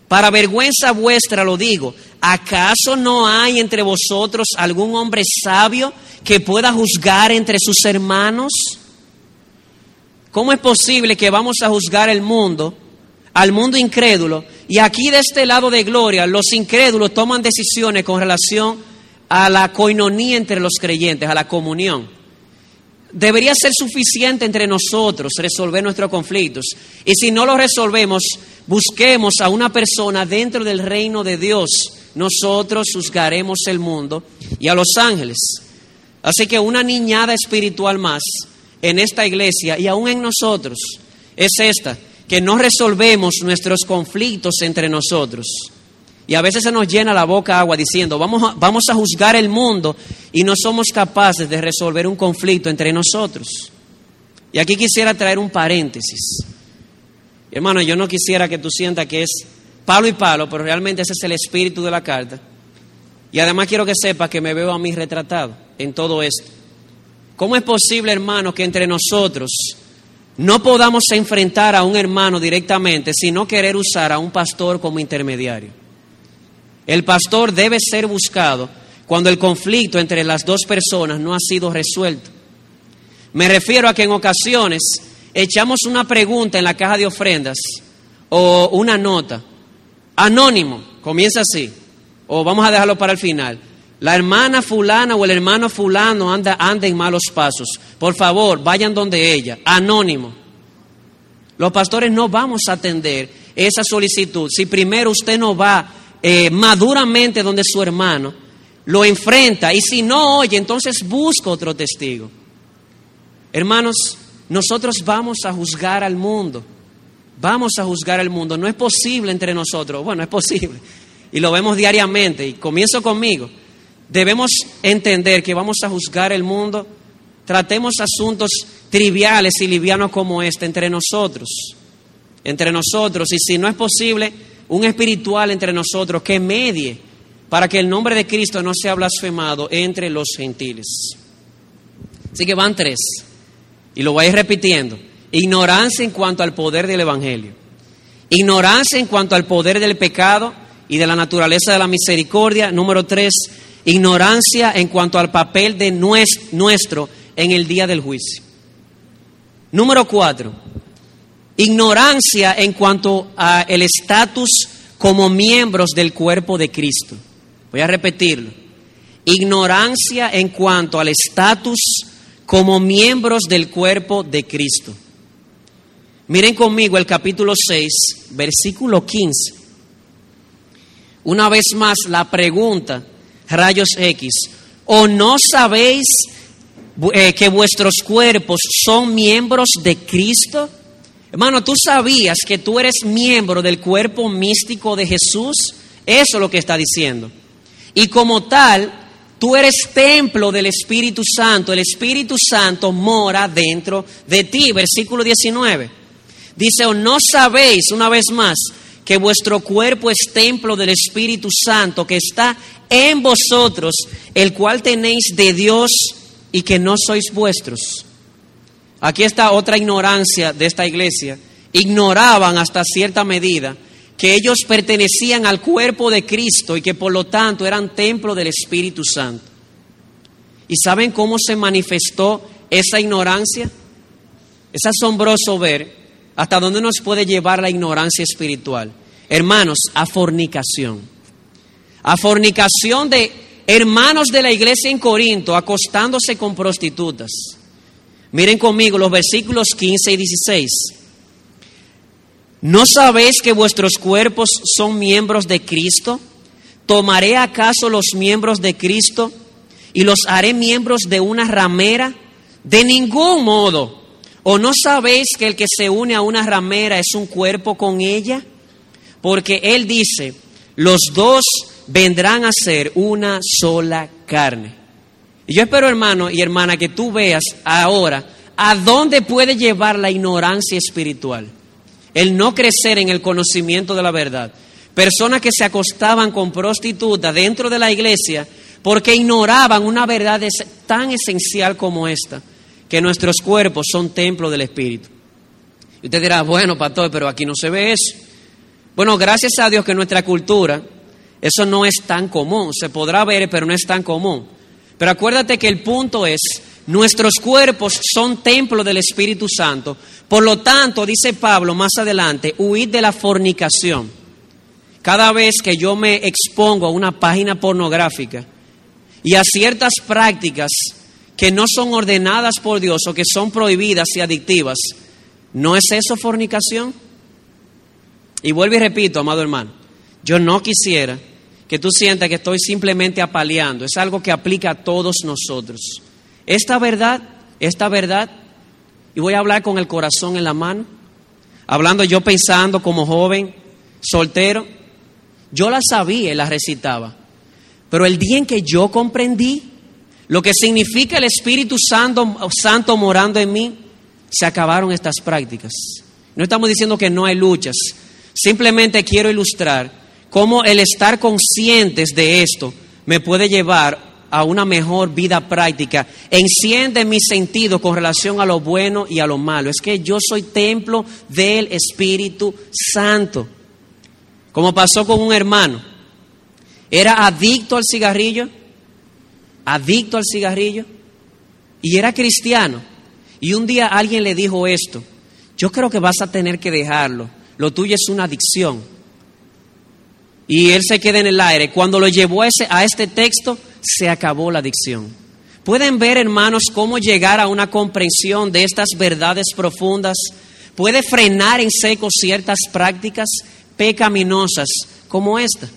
Para vergüenza vuestra lo digo, ¿acaso no hay entre vosotros algún hombre sabio que pueda juzgar entre sus hermanos? ¿Cómo es posible que vamos a juzgar el mundo, al mundo incrédulo, y aquí de este lado de gloria los incrédulos toman decisiones con relación a la coinonía entre los creyentes, a la comunión? Debería ser suficiente entre nosotros resolver nuestros conflictos. Y si no lo resolvemos, busquemos a una persona dentro del reino de Dios. Nosotros juzgaremos el mundo y a los ángeles. Así que una niñada espiritual más en esta iglesia y aún en nosotros es esta, que no resolvemos nuestros conflictos entre nosotros. Y a veces se nos llena la boca agua diciendo, vamos a, vamos a juzgar el mundo y no somos capaces de resolver un conflicto entre nosotros. Y aquí quisiera traer un paréntesis. Hermano, yo no quisiera que tú sientas que es palo y palo, pero realmente ese es el espíritu de la carta. Y además quiero que sepas que me veo a mí retratado en todo esto. ¿Cómo es posible, hermano, que entre nosotros no podamos enfrentar a un hermano directamente, sino querer usar a un pastor como intermediario? El pastor debe ser buscado cuando el conflicto entre las dos personas no ha sido resuelto. Me refiero a que en ocasiones echamos una pregunta en la caja de ofrendas o una nota. Anónimo, comienza así. O vamos a dejarlo para el final. La hermana fulana o el hermano fulano anda, anda en malos pasos. Por favor, vayan donde ella. Anónimo. Los pastores no vamos a atender esa solicitud si primero usted no va eh, maduramente donde su hermano, lo enfrenta y si no oye, entonces busca otro testigo. Hermanos, nosotros vamos a juzgar al mundo. Vamos a juzgar al mundo. No es posible entre nosotros. Bueno, es posible. Y lo vemos diariamente. Y comienzo conmigo. Debemos entender que vamos a juzgar el mundo. Tratemos asuntos triviales y livianos como este entre nosotros. Entre nosotros. Y si no es posible, un espiritual entre nosotros que medie para que el nombre de Cristo no sea blasfemado entre los gentiles. Así que van tres, y lo voy a ir repitiendo. Ignorancia en cuanto al poder del Evangelio. Ignorancia en cuanto al poder del pecado y de la naturaleza de la misericordia. Número tres, ignorancia en cuanto al papel de nuestro en el día del juicio. Número cuatro, Ignorancia en cuanto al estatus como miembros del cuerpo de Cristo. Voy a repetirlo. Ignorancia en cuanto al estatus como miembros del cuerpo de Cristo. Miren conmigo el capítulo 6, versículo 15. Una vez más la pregunta, rayos X, ¿o no sabéis eh, que vuestros cuerpos son miembros de Cristo? Hermano, ¿tú sabías que tú eres miembro del cuerpo místico de Jesús? Eso es lo que está diciendo. Y como tal, tú eres templo del Espíritu Santo. El Espíritu Santo mora dentro de ti. Versículo 19. Dice, o no sabéis, una vez más, que vuestro cuerpo es templo del Espíritu Santo que está en vosotros, el cual tenéis de Dios y que no sois vuestros. Aquí está otra ignorancia de esta iglesia. Ignoraban hasta cierta medida que ellos pertenecían al cuerpo de Cristo y que por lo tanto eran templo del Espíritu Santo. ¿Y saben cómo se manifestó esa ignorancia? Es asombroso ver hasta dónde nos puede llevar la ignorancia espiritual. Hermanos, a fornicación. A fornicación de hermanos de la iglesia en Corinto acostándose con prostitutas Miren conmigo los versículos 15 y 16. ¿No sabéis que vuestros cuerpos son miembros de Cristo? ¿Tomaré acaso los miembros de Cristo y los haré miembros de una ramera? De ningún modo. ¿O no sabéis que el que se une a una ramera es un cuerpo con ella? Porque él dice, los dos vendrán a ser una sola carne. Y yo espero, hermano y hermana, que tú veas ahora a dónde puede llevar la ignorancia espiritual, el no crecer en el conocimiento de la verdad. Personas que se acostaban con prostitutas dentro de la iglesia porque ignoraban una verdad tan esencial como esta, que nuestros cuerpos son templo del Espíritu. Y usted dirá, bueno, pastor, pero aquí no se ve eso. Bueno, gracias a Dios que en nuestra cultura eso no es tan común. Se podrá ver, pero no es tan común. Pero acuérdate que el punto es, nuestros cuerpos son templo del Espíritu Santo. Por lo tanto, dice Pablo más adelante, huid de la fornicación. Cada vez que yo me expongo a una página pornográfica y a ciertas prácticas que no son ordenadas por Dios o que son prohibidas y adictivas, ¿no es eso fornicación? Y vuelvo y repito, amado hermano, yo no quisiera que tú sientas que estoy simplemente apaleando, es algo que aplica a todos nosotros. Esta verdad, esta verdad, y voy a hablar con el corazón en la mano, hablando yo pensando como joven, soltero, yo la sabía y la recitaba, pero el día en que yo comprendí lo que significa el Espíritu Santo, Santo morando en mí, se acabaron estas prácticas. No estamos diciendo que no hay luchas, simplemente quiero ilustrar cómo el estar conscientes de esto me puede llevar a una mejor vida práctica. Enciende mi sentido con relación a lo bueno y a lo malo. Es que yo soy templo del Espíritu Santo. Como pasó con un hermano. Era adicto al cigarrillo adicto al cigarrillo y era cristiano. Y un día alguien le dijo esto, yo creo que vas a tener que dejarlo, lo tuyo es una adicción. Y él se queda en el aire. Cuando lo llevó a, este texto, se acabó la adicción. Pueden ver, hermanos, cómo llegar a una comprensión de estas verdades profundas puede frenar en seco ciertas prácticas pecaminosas como esta.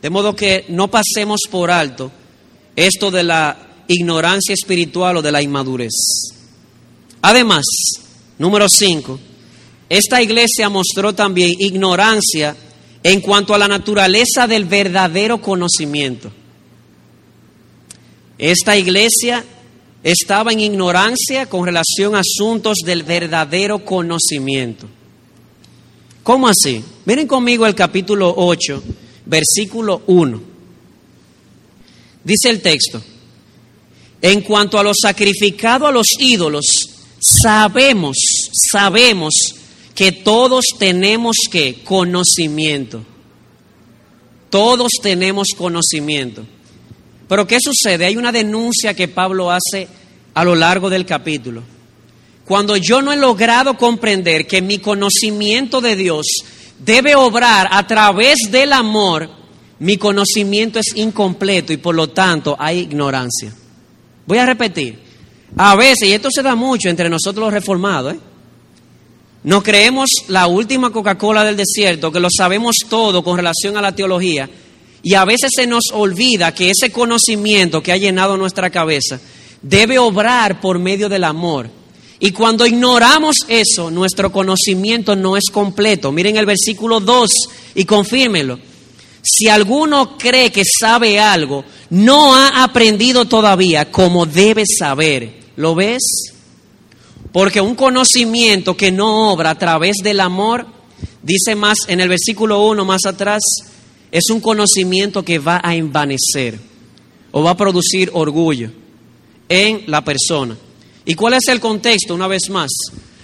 De modo que no pasemos por alto esto de la ignorancia espiritual o de la inmadurez. Además, número cinco, esta iglesia mostró también ignorancia en cuanto a la naturaleza del verdadero conocimiento. Esta iglesia estaba en ignorancia con relación a asuntos del verdadero conocimiento. ¿Cómo así? Miren conmigo el capítulo 8, versículo 1. Dice el texto, en cuanto a lo sacrificado a los ídolos, sabemos, sabemos que todos tenemos que conocimiento. Todos tenemos conocimiento. Pero ¿qué sucede? Hay una denuncia que Pablo hace a lo largo del capítulo. Cuando yo no he logrado comprender que mi conocimiento de Dios debe obrar a través del amor, mi conocimiento es incompleto y por lo tanto hay ignorancia. Voy a repetir. A veces, y esto se da mucho entre nosotros los reformados, ¿eh? nos creemos la última Coca-Cola del desierto, que lo sabemos todo con relación a la teología, y a veces se nos olvida que ese conocimiento que ha llenado nuestra cabeza debe obrar por medio del amor. Y cuando ignoramos eso, nuestro conocimiento no es completo. Miren el versículo 2 y confírmenlo. Si alguno cree que sabe algo, no ha aprendido todavía como debe saber. ¿Lo ves? Porque un conocimiento que no obra a través del amor, dice más en el versículo 1 más atrás, es un conocimiento que va a envanecer o va a producir orgullo en la persona. ¿Y cuál es el contexto? Una vez más,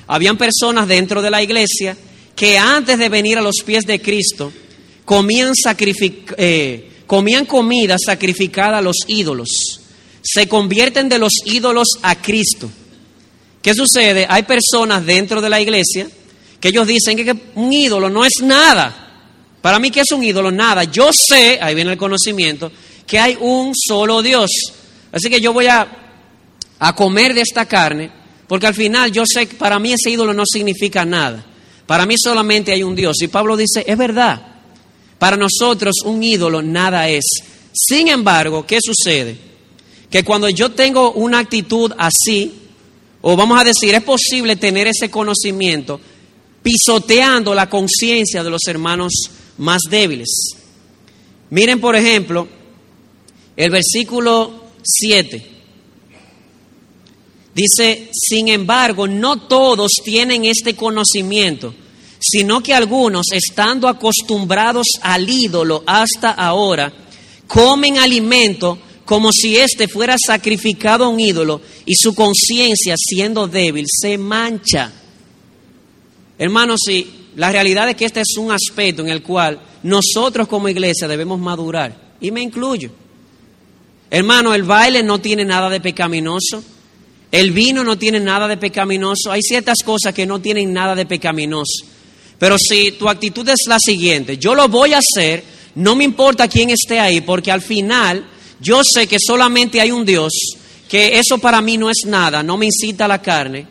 habían personas dentro de la iglesia que antes de venir a los pies de Cristo, comían, eh, comían comida sacrificada a los ídolos. Se convierten de los ídolos a Cristo. ¿Qué sucede? Hay personas dentro de la iglesia que ellos dicen que un ídolo no es nada. Para mí, ¿qué es un ídolo? Nada. Yo sé, ahí viene el conocimiento, que hay un solo Dios. Así que yo voy a, a comer de esta carne, porque al final yo sé que para mí ese ídolo no significa nada. Para mí solamente hay un Dios. Y Pablo dice, es verdad. Para nosotros un ídolo nada es. Sin embargo, ¿qué sucede? Que cuando yo tengo una actitud así, o vamos a decir, es posible tener ese conocimiento pisoteando la conciencia de los hermanos más débiles. Miren, por ejemplo, el versículo 7. Dice, sin embargo, no todos tienen este conocimiento, sino que algunos, estando acostumbrados al ídolo hasta ahora, comen alimento como si éste fuera sacrificado a un ídolo y su conciencia, siendo débil, se mancha. Hermanos, sí, la realidad es que este es un aspecto en el cual nosotros como iglesia debemos madurar, y me incluyo. Hermano, el baile no tiene nada de pecaminoso. El vino no tiene nada de pecaminoso. Hay ciertas cosas que no tienen nada de pecaminoso. Pero si tu actitud es la siguiente, yo lo voy a hacer, no me importa quién esté ahí, porque al final yo sé que solamente hay un Dios, que eso para mí no es nada, no me incita a la carne.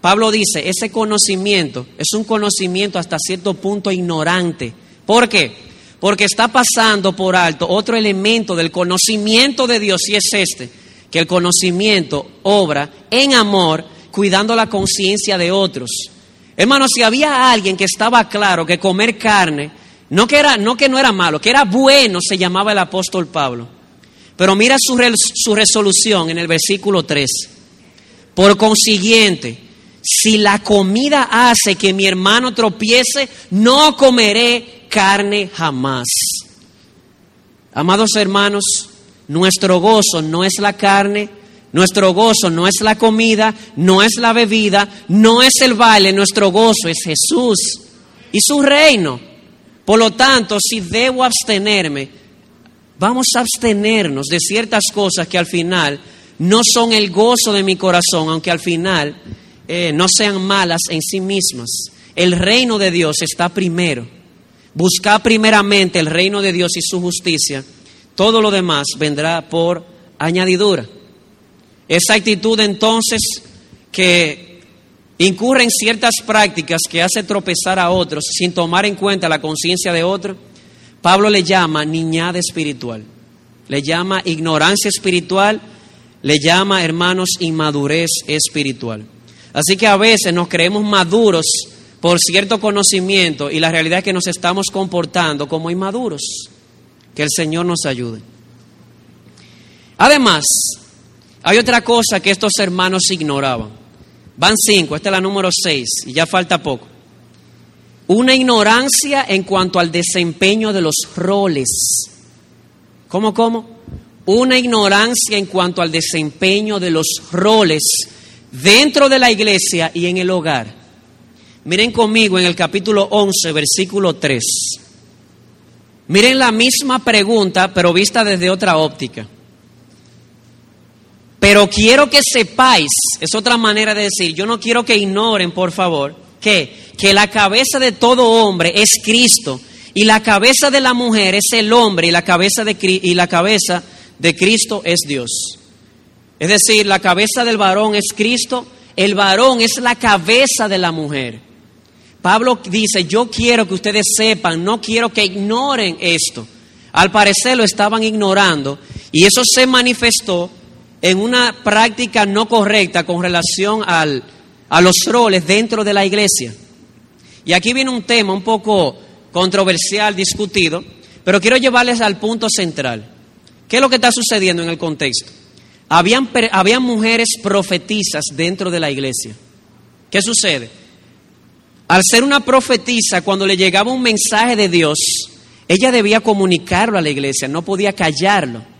Pablo dice, ese conocimiento es un conocimiento hasta cierto punto ignorante. ¿Por qué? Porque está pasando por alto otro elemento del conocimiento de Dios y es este que el conocimiento obra en amor, cuidando la conciencia de otros. Hermanos, si había alguien que estaba claro que comer carne, no que, era, no que no era malo, que era bueno, se llamaba el apóstol Pablo. Pero mira su, su resolución en el versículo 3. Por consiguiente, si la comida hace que mi hermano tropiece, no comeré carne jamás. Amados hermanos, nuestro gozo no es la carne, nuestro gozo no es la comida, no es la bebida, no es el baile, nuestro gozo es Jesús y su reino. Por lo tanto, si debo abstenerme, vamos a abstenernos de ciertas cosas que al final no son el gozo de mi corazón, aunque al final eh, no sean malas en sí mismas. El reino de Dios está primero. Buscar primeramente el reino de Dios y su justicia todo lo demás vendrá por añadidura. Esa actitud entonces que incurre en ciertas prácticas que hace tropezar a otros sin tomar en cuenta la conciencia de otro, Pablo le llama niñada espiritual, le llama ignorancia espiritual, le llama, hermanos, inmadurez espiritual. Así que a veces nos creemos maduros por cierto conocimiento y la realidad es que nos estamos comportando como inmaduros. Que el Señor nos ayude. Además, hay otra cosa que estos hermanos ignoraban. Van cinco, esta es la número seis y ya falta poco. Una ignorancia en cuanto al desempeño de los roles. ¿Cómo, cómo? Una ignorancia en cuanto al desempeño de los roles dentro de la iglesia y en el hogar. Miren conmigo en el capítulo 11, versículo 3. Miren la misma pregunta, pero vista desde otra óptica. Pero quiero que sepáis, es otra manera de decir, yo no quiero que ignoren, por favor, que, que la cabeza de todo hombre es Cristo y la cabeza de la mujer es el hombre y la cabeza de, y la cabeza de Cristo es Dios. Es decir, la cabeza del varón es Cristo, el varón es la cabeza de la mujer. Pablo dice, yo quiero que ustedes sepan, no quiero que ignoren esto. Al parecer lo estaban ignorando y eso se manifestó en una práctica no correcta con relación al, a los roles dentro de la iglesia. Y aquí viene un tema un poco controversial, discutido, pero quiero llevarles al punto central. ¿Qué es lo que está sucediendo en el contexto? Habían, habían mujeres profetizas dentro de la iglesia. ¿Qué sucede? Al ser una profetisa, cuando le llegaba un mensaje de Dios, ella debía comunicarlo a la iglesia, no podía callarlo.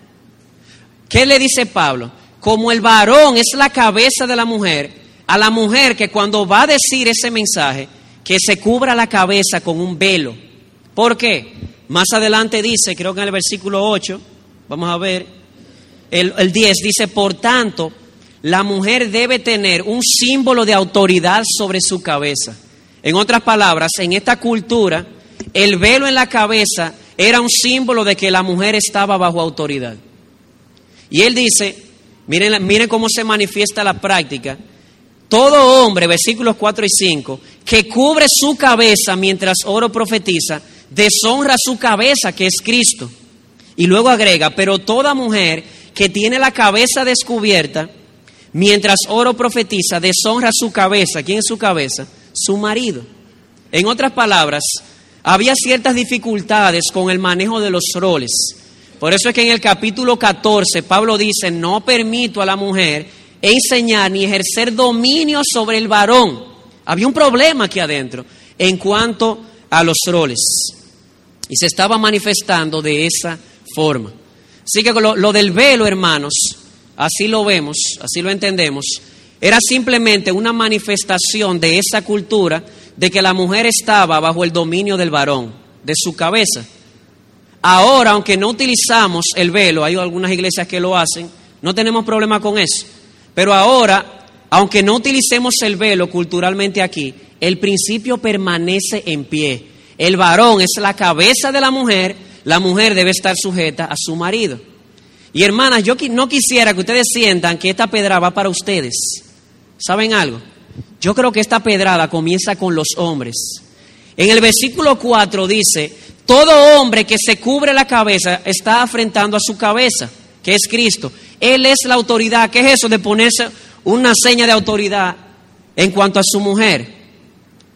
¿Qué le dice Pablo? Como el varón es la cabeza de la mujer, a la mujer que cuando va a decir ese mensaje, que se cubra la cabeza con un velo. ¿Por qué? Más adelante dice, creo que en el versículo 8, vamos a ver, el, el 10 dice, por tanto, la mujer debe tener un símbolo de autoridad sobre su cabeza. En otras palabras, en esta cultura, el velo en la cabeza era un símbolo de que la mujer estaba bajo autoridad. Y él dice, miren, cómo se manifiesta la práctica, todo hombre, versículos 4 y 5, que cubre su cabeza mientras oro profetiza, deshonra su cabeza, que es Cristo. Y luego agrega, pero toda mujer que tiene la cabeza descubierta, mientras oro profetiza, deshonra su cabeza. ¿Quién es su cabeza? su marido. En otras palabras, había ciertas dificultades con el manejo de los roles. Por eso es que en el capítulo 14 Pablo dice, no permito a la mujer enseñar ni ejercer dominio sobre el varón. Había un problema aquí adentro en cuanto a los roles. Y se estaba manifestando de esa forma. Así que lo, lo del velo, hermanos, así lo vemos, así lo entendemos, era simplemente una manifestación de esa cultura de que la mujer estaba bajo el dominio del varón, de su cabeza. Ahora, aunque no utilizamos el velo, hay algunas iglesias que lo hacen, no tenemos problema con eso. Pero ahora, aunque no utilicemos el velo culturalmente aquí, el principio permanece en pie. El varón es la cabeza de la mujer, la mujer debe estar sujeta a su marido. Y hermanas, yo no quisiera que ustedes sientan que esta pedra va para ustedes. ¿Saben algo? Yo creo que esta pedrada comienza con los hombres. En el versículo 4 dice, todo hombre que se cubre la cabeza está afrentando a su cabeza, que es Cristo. Él es la autoridad. ¿Qué es eso de ponerse una seña de autoridad en cuanto a su mujer?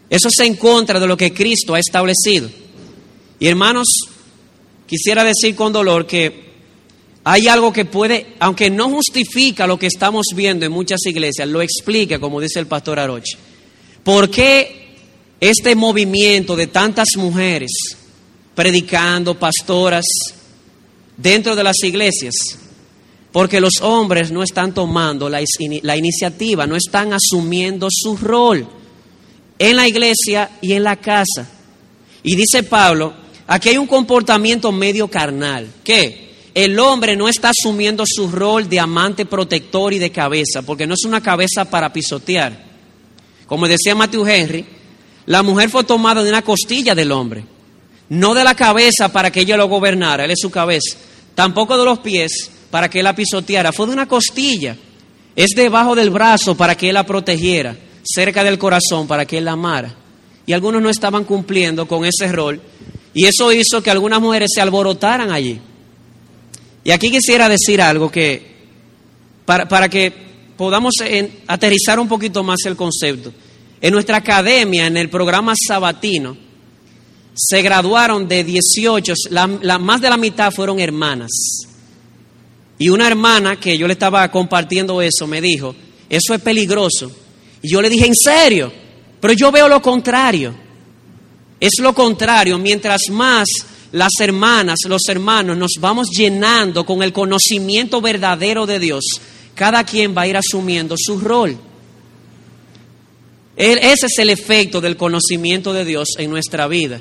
Eso es en contra de lo que Cristo ha establecido. Y hermanos, quisiera decir con dolor que hay algo que puede, aunque no justifica lo que estamos viendo en muchas iglesias, lo explica, como dice el pastor Aroche. ¿Por qué este movimiento de tantas mujeres predicando, pastoras, dentro de las iglesias? Porque los hombres no están tomando la, iniciativa, no están asumiendo su rol en la iglesia y en la casa. Y dice Pablo, aquí hay un comportamiento medio carnal. ¿Qué? el hombre no está asumiendo su rol de amante protector y de cabeza, porque no es una cabeza para pisotear. Como decía Matthew Henry, la mujer fue tomada de una costilla del hombre, no de la cabeza para que ella lo gobernara, él es su cabeza, tampoco de los pies para que él la pisoteara, fue de una costilla, es debajo del brazo para que él la protegiera, cerca del corazón para que él la amara. Y algunos no estaban cumpliendo con ese rol, y eso hizo que algunas mujeres se alborotaran allí. Y aquí quisiera decir algo que, para, que podamos aterrizar un poquito más el concepto. En nuestra academia, en el programa sabatino, se graduaron de 18, la, más de la mitad fueron hermanas. Y una hermana que yo le estaba compartiendo eso me dijo, eso es peligroso. Y yo le dije, ¿en serio? Pero yo veo lo contrario. Es lo contrario, mientras más las hermanas, los hermanos, nos vamos llenando con el conocimiento verdadero de Dios, cada quien va a ir asumiendo su rol. Ese es el efecto del conocimiento de Dios en nuestra vida.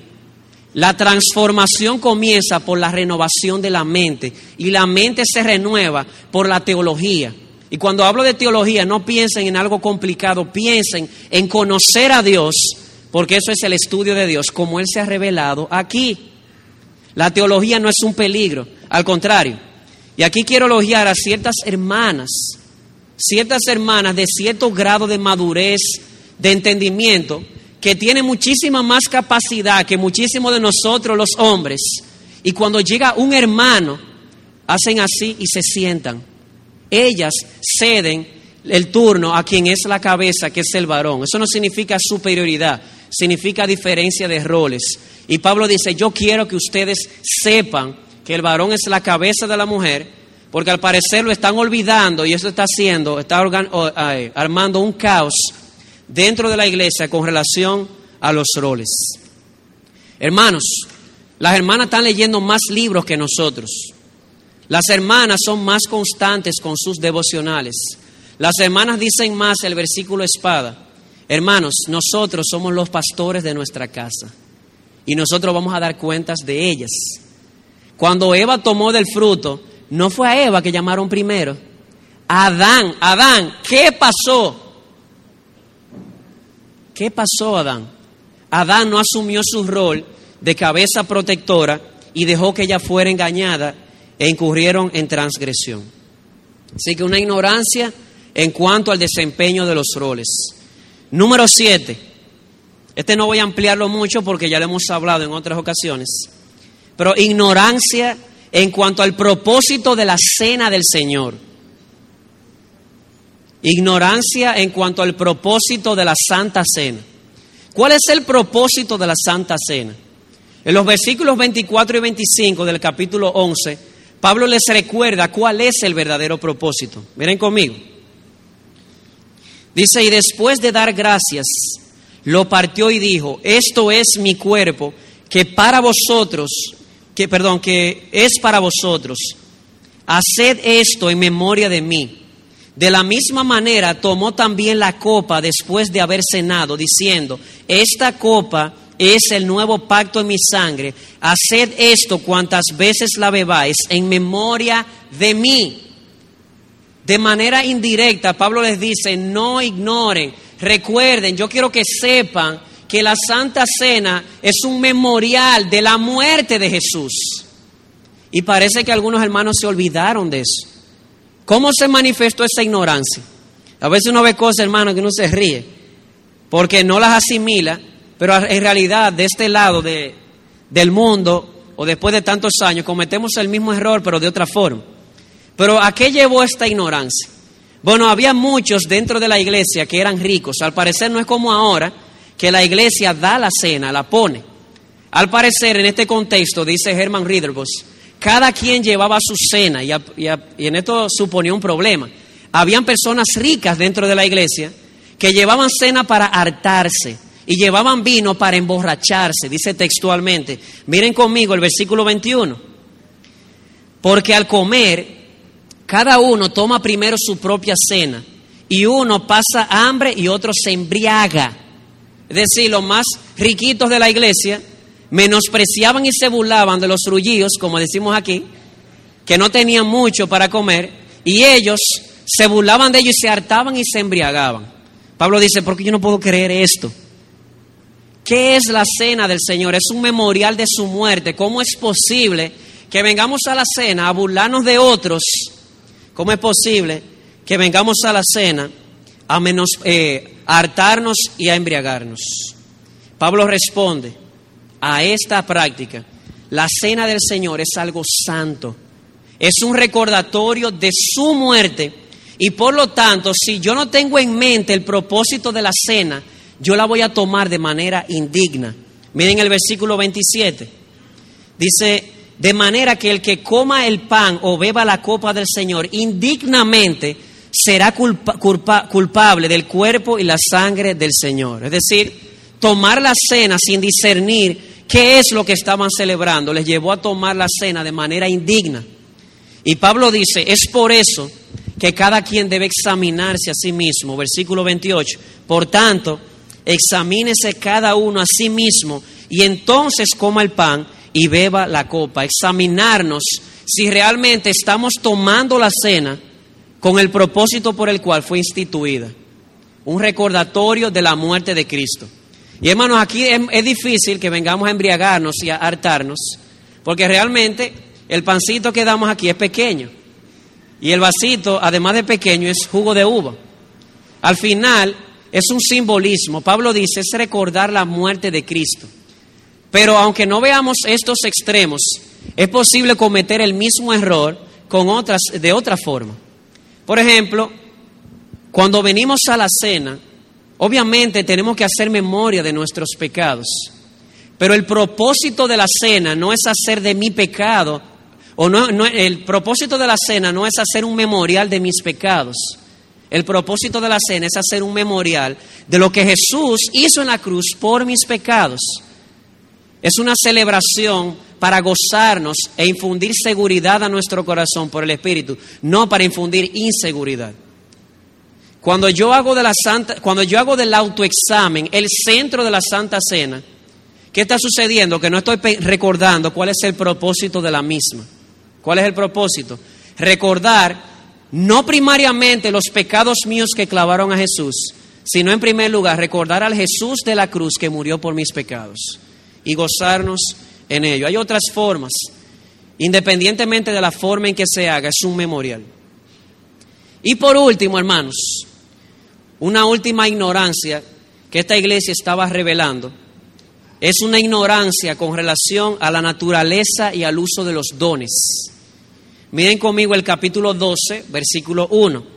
La transformación comienza por la renovación de la mente y la mente se renueva por la teología. Y cuando hablo de teología, no piensen en algo complicado, piensen en conocer a Dios, porque eso es el estudio de Dios, como Él se ha revelado aquí. La teología no es un peligro, al contrario. Y aquí quiero elogiar a ciertas hermanas, ciertas hermanas de cierto grado de madurez, de entendimiento, que tienen muchísima más capacidad que muchísimos de nosotros los hombres. Y cuando llega un hermano, hacen así y se sientan. Ellas ceden el turno a quien es la cabeza, que es el varón. Eso no significa superioridad, significa diferencia de roles. Y Pablo dice, yo quiero que ustedes sepan que el varón es la cabeza de la mujer, porque al parecer lo están olvidando y eso está haciendo, está armando un caos dentro de la iglesia con relación a los roles. Hermanos, las hermanas están leyendo más libros que nosotros. Las hermanas son más constantes con sus devocionales. Las hermanas dicen más el versículo espada. Hermanos, nosotros somos los pastores de nuestra casa y nosotros vamos a dar cuentas de ellas. Cuando Eva tomó del fruto, no fue a Eva que llamaron primero. Adán, Adán, ¿qué pasó? ¿Qué pasó, Adán? Adán no asumió su rol de cabeza protectora y dejó que ella fuera engañada e incurrieron en transgresión. Así que una ignorancia en cuanto al desempeño de los roles. Número siete, este no voy a ampliarlo mucho porque ya lo hemos hablado en otras ocasiones. Pero ignorancia en cuanto al propósito de la cena del Señor. Ignorancia en cuanto al propósito de la Santa Cena. ¿Cuál es el propósito de la Santa Cena? En los versículos 24 y 25 del capítulo 11, Pablo les recuerda cuál es el verdadero propósito. Miren conmigo. Dice, y después de dar gracias, lo partió y dijo, esto es mi cuerpo, que para vosotros, que perdón, que es para vosotros. Haced esto en memoria de mí. De la misma manera tomó también la copa después de haber cenado, diciendo, esta copa es el nuevo pacto en mi sangre. Haced esto cuantas veces la bebáis en memoria de mí. De manera indirecta, Pablo les dice, no ignoren, recuerden, yo quiero que sepan que la Santa Cena es un memorial de la muerte de Jesús. Y parece que algunos hermanos se olvidaron de eso. ¿Cómo se manifestó esa ignorancia? A veces uno ve cosas, hermano, que uno se ríe, porque no las asimila, pero en realidad de este lado de, del mundo, o después de tantos años, cometemos el mismo error, pero de otra forma. Pero ¿a qué llevó esta ignorancia? Bueno, había muchos dentro de la iglesia que eran ricos. Al parecer no es como ahora, que la iglesia da la cena, la pone. Al parecer, en este contexto, dice Herman Riederbos, cada quien llevaba su cena y, en esto suponía un problema. Habían personas ricas dentro de la iglesia que llevaban cena para hartarse y llevaban vino para emborracharse, dice textualmente. Miren conmigo el versículo 21. Porque al comer, cada uno toma primero su propia cena y uno pasa hambre y otro se embriaga. Es decir, los más riquitos de la iglesia menospreciaban y se burlaban de los rullíos, como decimos aquí, que no tenían mucho para comer, y ellos se burlaban de ellos y se hartaban y se embriagaban. Pablo dice, ¿por qué yo no puedo creer esto? ¿Qué es la cena del Señor? Es un memorial de su muerte. ¿Cómo es posible que vengamos a la cena a burlarnos de otros? ¿Cómo es posible que vengamos a la cena a, menos, eh, a hartarnos y a embriagarnos? Pablo responde a esta práctica. La cena del Señor es algo santo. Es un recordatorio de su muerte. Y por lo tanto, si yo no tengo en mente el propósito de la cena, yo la voy a tomar de manera indigna. Miren el versículo 27. Dice, de manera que el que coma el pan o beba la copa del Señor indignamente será culpable del cuerpo y la sangre del Señor. Es decir, tomar la cena sin discernir qué es lo que estaban celebrando les llevó a tomar la cena de manera indigna. Y Pablo dice, es por eso que cada quien debe examinarse a sí mismo. Versículo 28. Por tanto, examínese cada uno a sí mismo y entonces coma el pan y beba la copa. Examinarnos si realmente estamos tomando la cena con el propósito por el cual fue instituida. Un recordatorio de la muerte de Cristo. Y hermanos, aquí es, difícil que vengamos a embriagarnos y a hartarnos, porque realmente el pancito que damos aquí es pequeño. Y el vasito, además de pequeño, es jugo de uva. Al final, es un simbolismo. Pablo dice, es recordar la muerte de Cristo. Pero aunque no veamos estos extremos, es posible cometer el mismo error con otras, de otra forma. Por ejemplo, cuando venimos a la cena, obviamente tenemos que hacer memoria de nuestros pecados. Pero el propósito de la cena no es hacer de mi pecado, o no, no, el propósito de la cena no es hacer un memorial de mis pecados. El propósito de la cena es hacer un memorial de lo que Jesús hizo en la cruz por mis pecados. Es una celebración para gozarnos e infundir seguridad a nuestro corazón por el Espíritu, no para infundir inseguridad. Cuando yo hago de la santa, cuando yo hago del autoexamen el centro de la Santa Cena, ¿qué está sucediendo? Que no estoy recordando cuál es el propósito de la misma. ¿Cuál es el propósito? Recordar no primariamente los pecados míos que clavaron a Jesús, sino en primer lugar recordar al Jesús de la cruz que murió por mis pecados y gozarnos en ello. Hay otras formas, independientemente de la forma en que se haga, es un memorial. Y por último, hermanos, una última ignorancia que esta iglesia estaba revelando es una ignorancia con relación a la naturaleza y al uso de los dones. Miren conmigo el capítulo 12, versículo 1.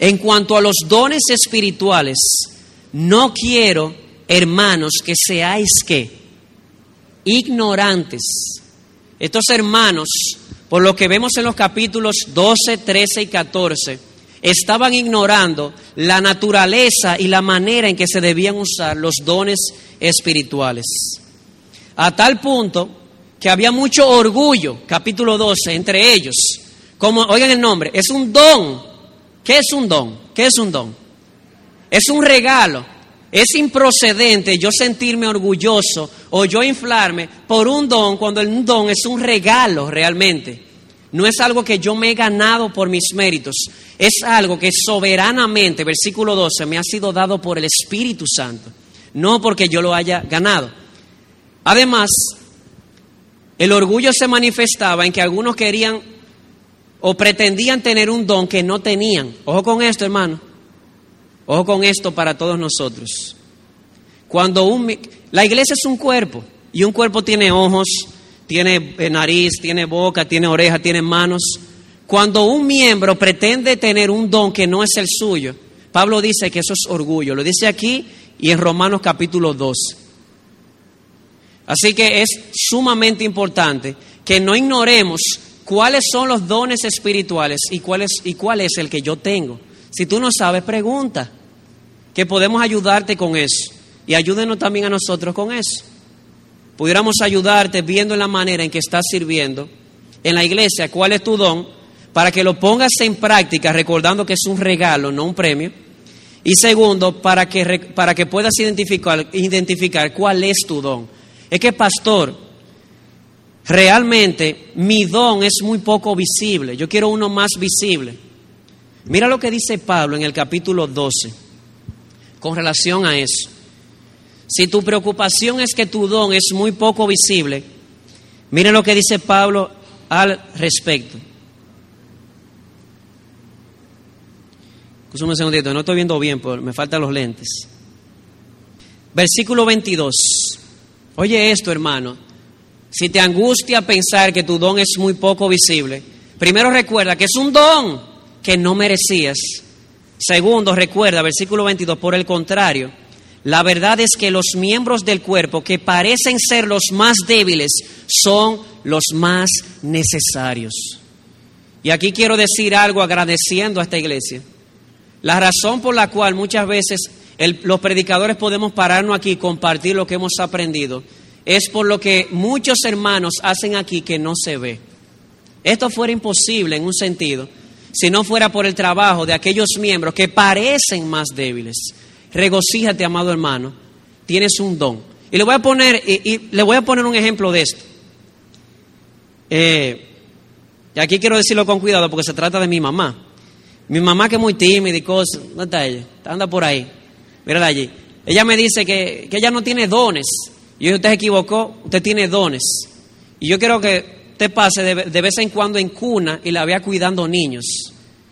En cuanto a los dones espirituales, no quiero hermanos, que seáis que ignorantes. Estos hermanos, por lo que vemos en los capítulos 12, 13 y 14, estaban ignorando la naturaleza y la manera en que se debían usar los dones espirituales. A tal punto que había mucho orgullo, capítulo 12, entre ellos. Como, oigan el nombre, es un don. ¿Qué es un don? ¿Qué es un don? Es un regalo. Es improcedente yo sentirme orgulloso o yo inflarme por un don cuando el don es un regalo realmente. No es algo que yo me he ganado por mis méritos. Es algo que soberanamente, versículo 12, me ha sido dado por el Espíritu Santo. No porque yo lo haya ganado. Además, el orgullo se manifestaba en que algunos querían o pretendían tener un don que no tenían. Ojo con esto, hermano. Ojo con esto para todos nosotros. Cuando un, la iglesia es un cuerpo y un cuerpo tiene ojos, tiene eh, nariz, tiene boca, tiene oreja, tiene manos. Cuando un miembro pretende tener un don que no es el suyo, Pablo dice que eso es orgullo. Lo dice aquí y en Romanos capítulo 2. Así que es sumamente importante que no ignoremos cuáles son los dones espirituales y cuál es, y cuál es el que yo tengo. Si tú no sabes, pregunta, que podemos ayudarte con eso. Y ayúdenos también a nosotros con eso pudiéramos ayudarte viendo la manera en que estás sirviendo en la iglesia, cuál es tu don, para que lo pongas en práctica, recordando que es un regalo, no un premio. Y segundo, para que, para que puedas identificar, identificar cuál es tu don. Es que, pastor, realmente mi don es muy poco visible. Yo quiero uno más visible. Mira lo que dice Pablo en el capítulo 12 con relación a eso. Si tu preocupación es que tu don es muy poco visible, miren lo que dice Pablo al respecto. un segundito, no estoy viendo bien, me faltan los lentes. Versículo 22. Oye esto, hermano. Si te angustia pensar que tu don es muy poco visible, primero recuerda que es un don que no merecías. Segundo, recuerda, versículo 22, por el contrario, la verdad es que los miembros del cuerpo que parecen ser los más débiles son los más necesarios. Y aquí quiero decir algo agradeciendo a esta iglesia. La razón por la cual muchas veces los predicadores podemos pararnos aquí y compartir lo que hemos aprendido es por lo que muchos hermanos hacen aquí que no se ve. Esto fuera imposible en un sentido si no fuera por el trabajo de aquellos miembros que parecen más débiles regocíjate, amado hermano, tienes un don. Y le voy a poner, y, le voy a poner un ejemplo de esto. Eh, y aquí quiero decirlo con cuidado porque se trata de mi mamá. Mi mamá que es muy tímida y cosas. ¿Dónde está ella? Anda por ahí. Mírala allí. Ella me dice que, ella no tiene dones. Y usted se equivocó, usted tiene dones. Y yo quiero que usted pase de, de vez en cuando en cuna y la vea cuidando niños.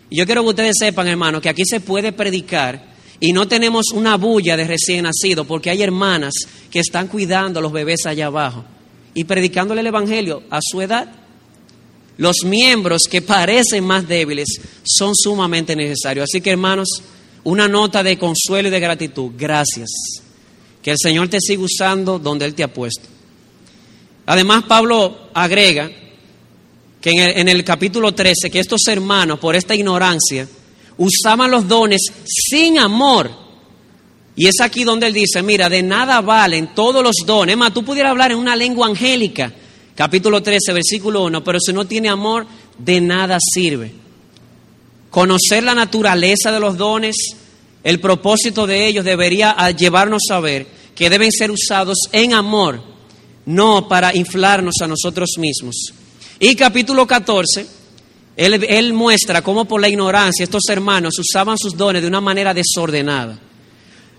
Y yo quiero que ustedes sepan, hermano, que aquí se puede predicar y no tenemos una bulla de recién nacido, porque hay hermanas que están cuidando a los bebés allá abajo y predicándole el Evangelio a su edad. Los miembros que parecen más débiles son sumamente necesarios. Así que hermanos, una nota de consuelo y de gratitud. Gracias. Que el Señor te siga usando donde Él te ha puesto. Además, Pablo agrega que en el, en el capítulo 13, que estos hermanos, por esta ignorancia, usaban los dones sin amor. Y es aquí donde él dice, mira, de nada valen todos los dones. más, tú pudieras hablar en una lengua angélica, capítulo 13, versículo 1, pero si no tiene amor, de nada sirve. Conocer la naturaleza de los dones, el propósito de ellos debería llevarnos a ver que deben ser usados en amor, no para inflarnos a nosotros mismos. Y capítulo 14 él, muestra cómo por la ignorancia estos hermanos usaban sus dones de una manera desordenada.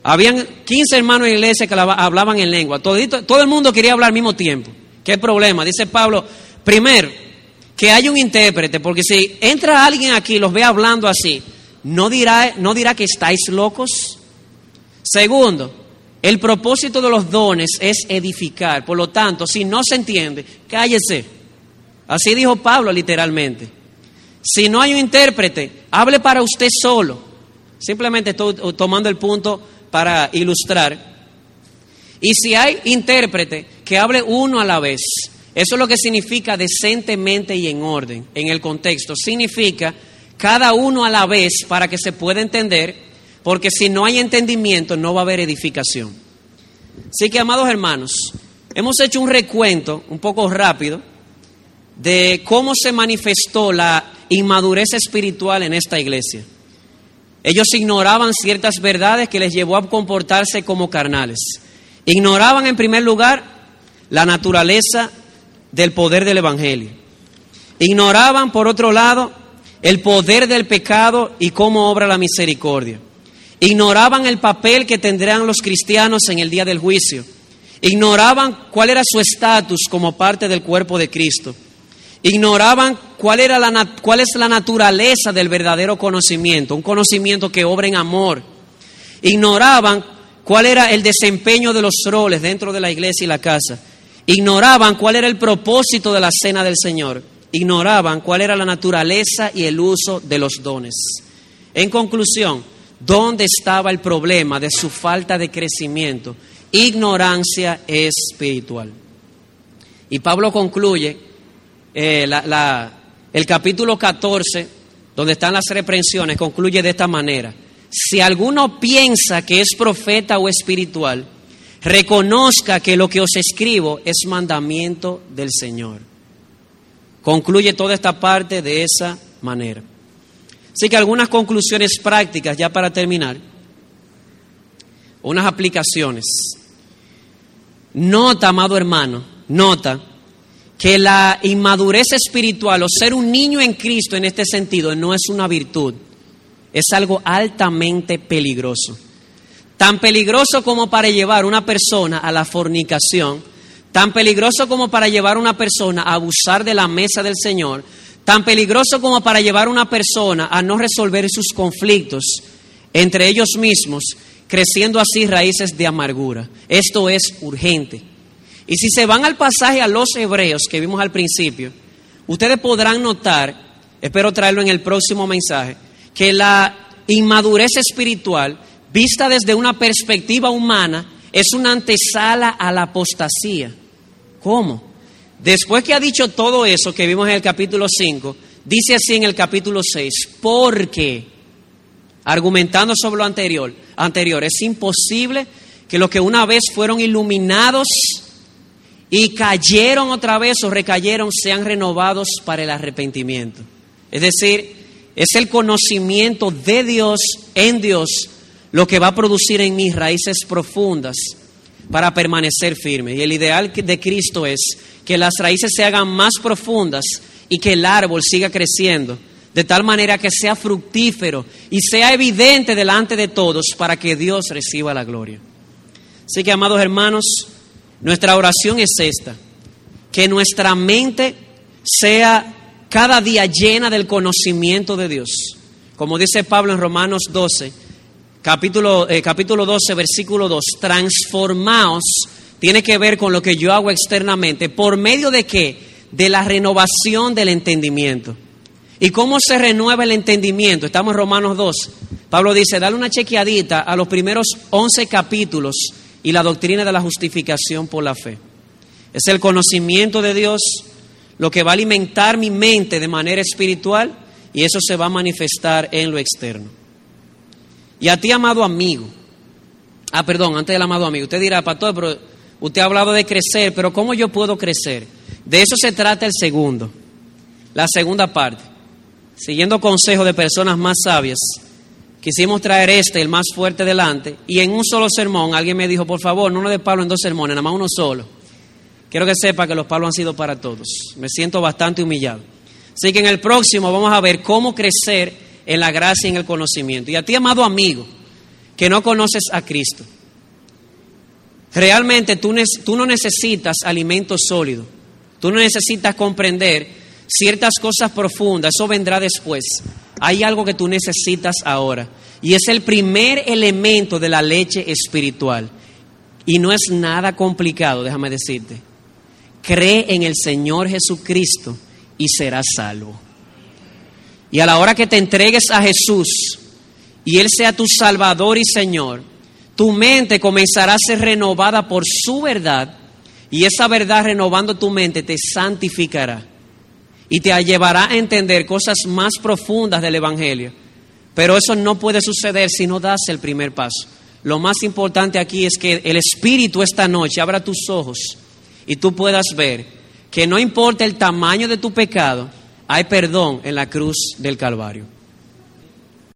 Habían 15 hermanos en la iglesia que hablaban en lengua. Todo, el mundo quería hablar al mismo tiempo. ¿Qué problema? Dice Pablo, primero, que hay un intérprete, porque si entra alguien aquí y los ve hablando así, ¿no dirá, ¿no dirá que estáis locos? Segundo, el propósito de los dones es edificar. Por lo tanto, si no se entiende, cállese. Así dijo Pablo literalmente. Si no hay un intérprete, hable para usted solo. Simplemente estoy tomando el punto para ilustrar. Y si hay intérprete, que hable uno a la vez. Eso es lo que significa decentemente y en orden, en el contexto. Significa cada uno a la vez para que se pueda entender, porque si no hay entendimiento no va a haber edificación. Así que, amados hermanos, hemos hecho un recuento un poco rápido de cómo se manifestó la inmadurez espiritual en esta iglesia. Ellos ignoraban ciertas verdades que les llevó a comportarse como carnales. Ignoraban en primer lugar la naturaleza del poder del Evangelio. Ignoraban, por otro lado, el poder del pecado y cómo obra la misericordia. Ignoraban el papel que tendrán los cristianos en el día del juicio. Ignoraban cuál era su estatus como parte del cuerpo de Cristo. Ignoraban cuál, era la, cuál es la naturaleza del verdadero conocimiento, un conocimiento que obra en amor. Ignoraban cuál era el desempeño de los roles dentro de la iglesia y la casa. Ignoraban cuál era el propósito de la cena del Señor. Ignoraban cuál era la naturaleza y el uso de los dones. En conclusión, ¿dónde estaba el problema de su falta de crecimiento? Ignorancia espiritual. Y Pablo concluye eh, el capítulo 14, donde están las reprensiones, concluye de esta manera. Si alguno piensa que es profeta o espiritual, reconozca que lo que os escribo es mandamiento del Señor. Concluye toda esta parte de esa manera. Así que algunas conclusiones prácticas ya para terminar, unas aplicaciones. Nota, amado hermano, nota que la inmadurez espiritual o ser un niño en Cristo en este sentido no es una virtud, es algo altamente peligroso. Tan peligroso como para llevar una persona a la fornicación, tan peligroso como para llevar una persona a abusar de la mesa del Señor, tan peligroso como para llevar una persona a no resolver sus conflictos entre ellos mismos, creciendo así raíces de amargura. Esto es urgente. Y si se van al pasaje a los hebreos que vimos al principio, ustedes podrán notar, espero traerlo en el próximo mensaje, que la inmadurez espiritual, vista desde una perspectiva humana, es una antesala a la apostasía. ¿Cómo? Después que ha dicho todo eso que vimos en el capítulo 5, dice así en el capítulo 6, porque, argumentando sobre lo anterior, anterior, es imposible que los que una vez fueron iluminados y cayeron otra vez o recayeron, sean renovados para el arrepentimiento. Es decir, es el conocimiento de Dios en Dios lo que va a producir en mis raíces profundas para permanecer firme. Y el ideal de Cristo es que las raíces se hagan más profundas y que el árbol siga creciendo, de tal manera que sea fructífero y sea evidente delante de todos para que Dios reciba la gloria. Así que, amados hermanos, nuestra oración es esta, que nuestra mente sea cada día llena del conocimiento de Dios. Como dice Pablo en Romanos 12, capítulo, eh, capítulo 12, versículo 2, transformaos tiene que ver con lo que yo hago externamente. ¿Por medio de qué? De la renovación del entendimiento. ¿Y cómo se renueva el entendimiento? Estamos en Romanos 2. Pablo dice, dale una chequeadita a los primeros 11 capítulos y la doctrina de la justificación por la fe. Es el conocimiento de Dios lo que va a alimentar mi mente de manera espiritual y eso se va a manifestar en lo externo. Y a ti, amado amigo, ah, perdón, antes del amado amigo, usted dirá, pastor, pero usted ha hablado de crecer, pero ¿cómo yo puedo crecer? De eso se trata el segundo, la segunda parte. Siguiendo consejos de personas más sabias, quisimos traer este, el más fuerte, delante, y en un solo sermón alguien me dijo, por favor, no lo de Pablo en dos sermones, nada más uno solo. Quiero que sepa que los Pablos han sido para todos. Me siento bastante humillado. Así que en el próximo vamos a ver cómo crecer en la gracia y en el conocimiento. Y a ti, amado amigo, que no conoces a Cristo, realmente tú, tú no necesitas alimento sólido. Tú no necesitas comprender ciertas cosas profundas. Eso vendrá después hay algo que tú necesitas ahora. Y es el primer elemento de la leche espiritual. Y no es nada complicado, déjame decirte. Cree en el Señor Jesucristo y serás salvo. Y a la hora que te entregues a Jesús y Él sea tu Salvador y Señor, tu mente comenzará a ser renovada por su verdad y esa verdad renovando tu mente te santificará y te llevará a entender cosas más profundas del Evangelio. Pero eso no puede suceder si no das el primer paso. Lo más importante aquí es que el Espíritu esta noche abra tus ojos y tú puedas ver que no importa el tamaño de tu pecado, hay perdón en la cruz del Calvario.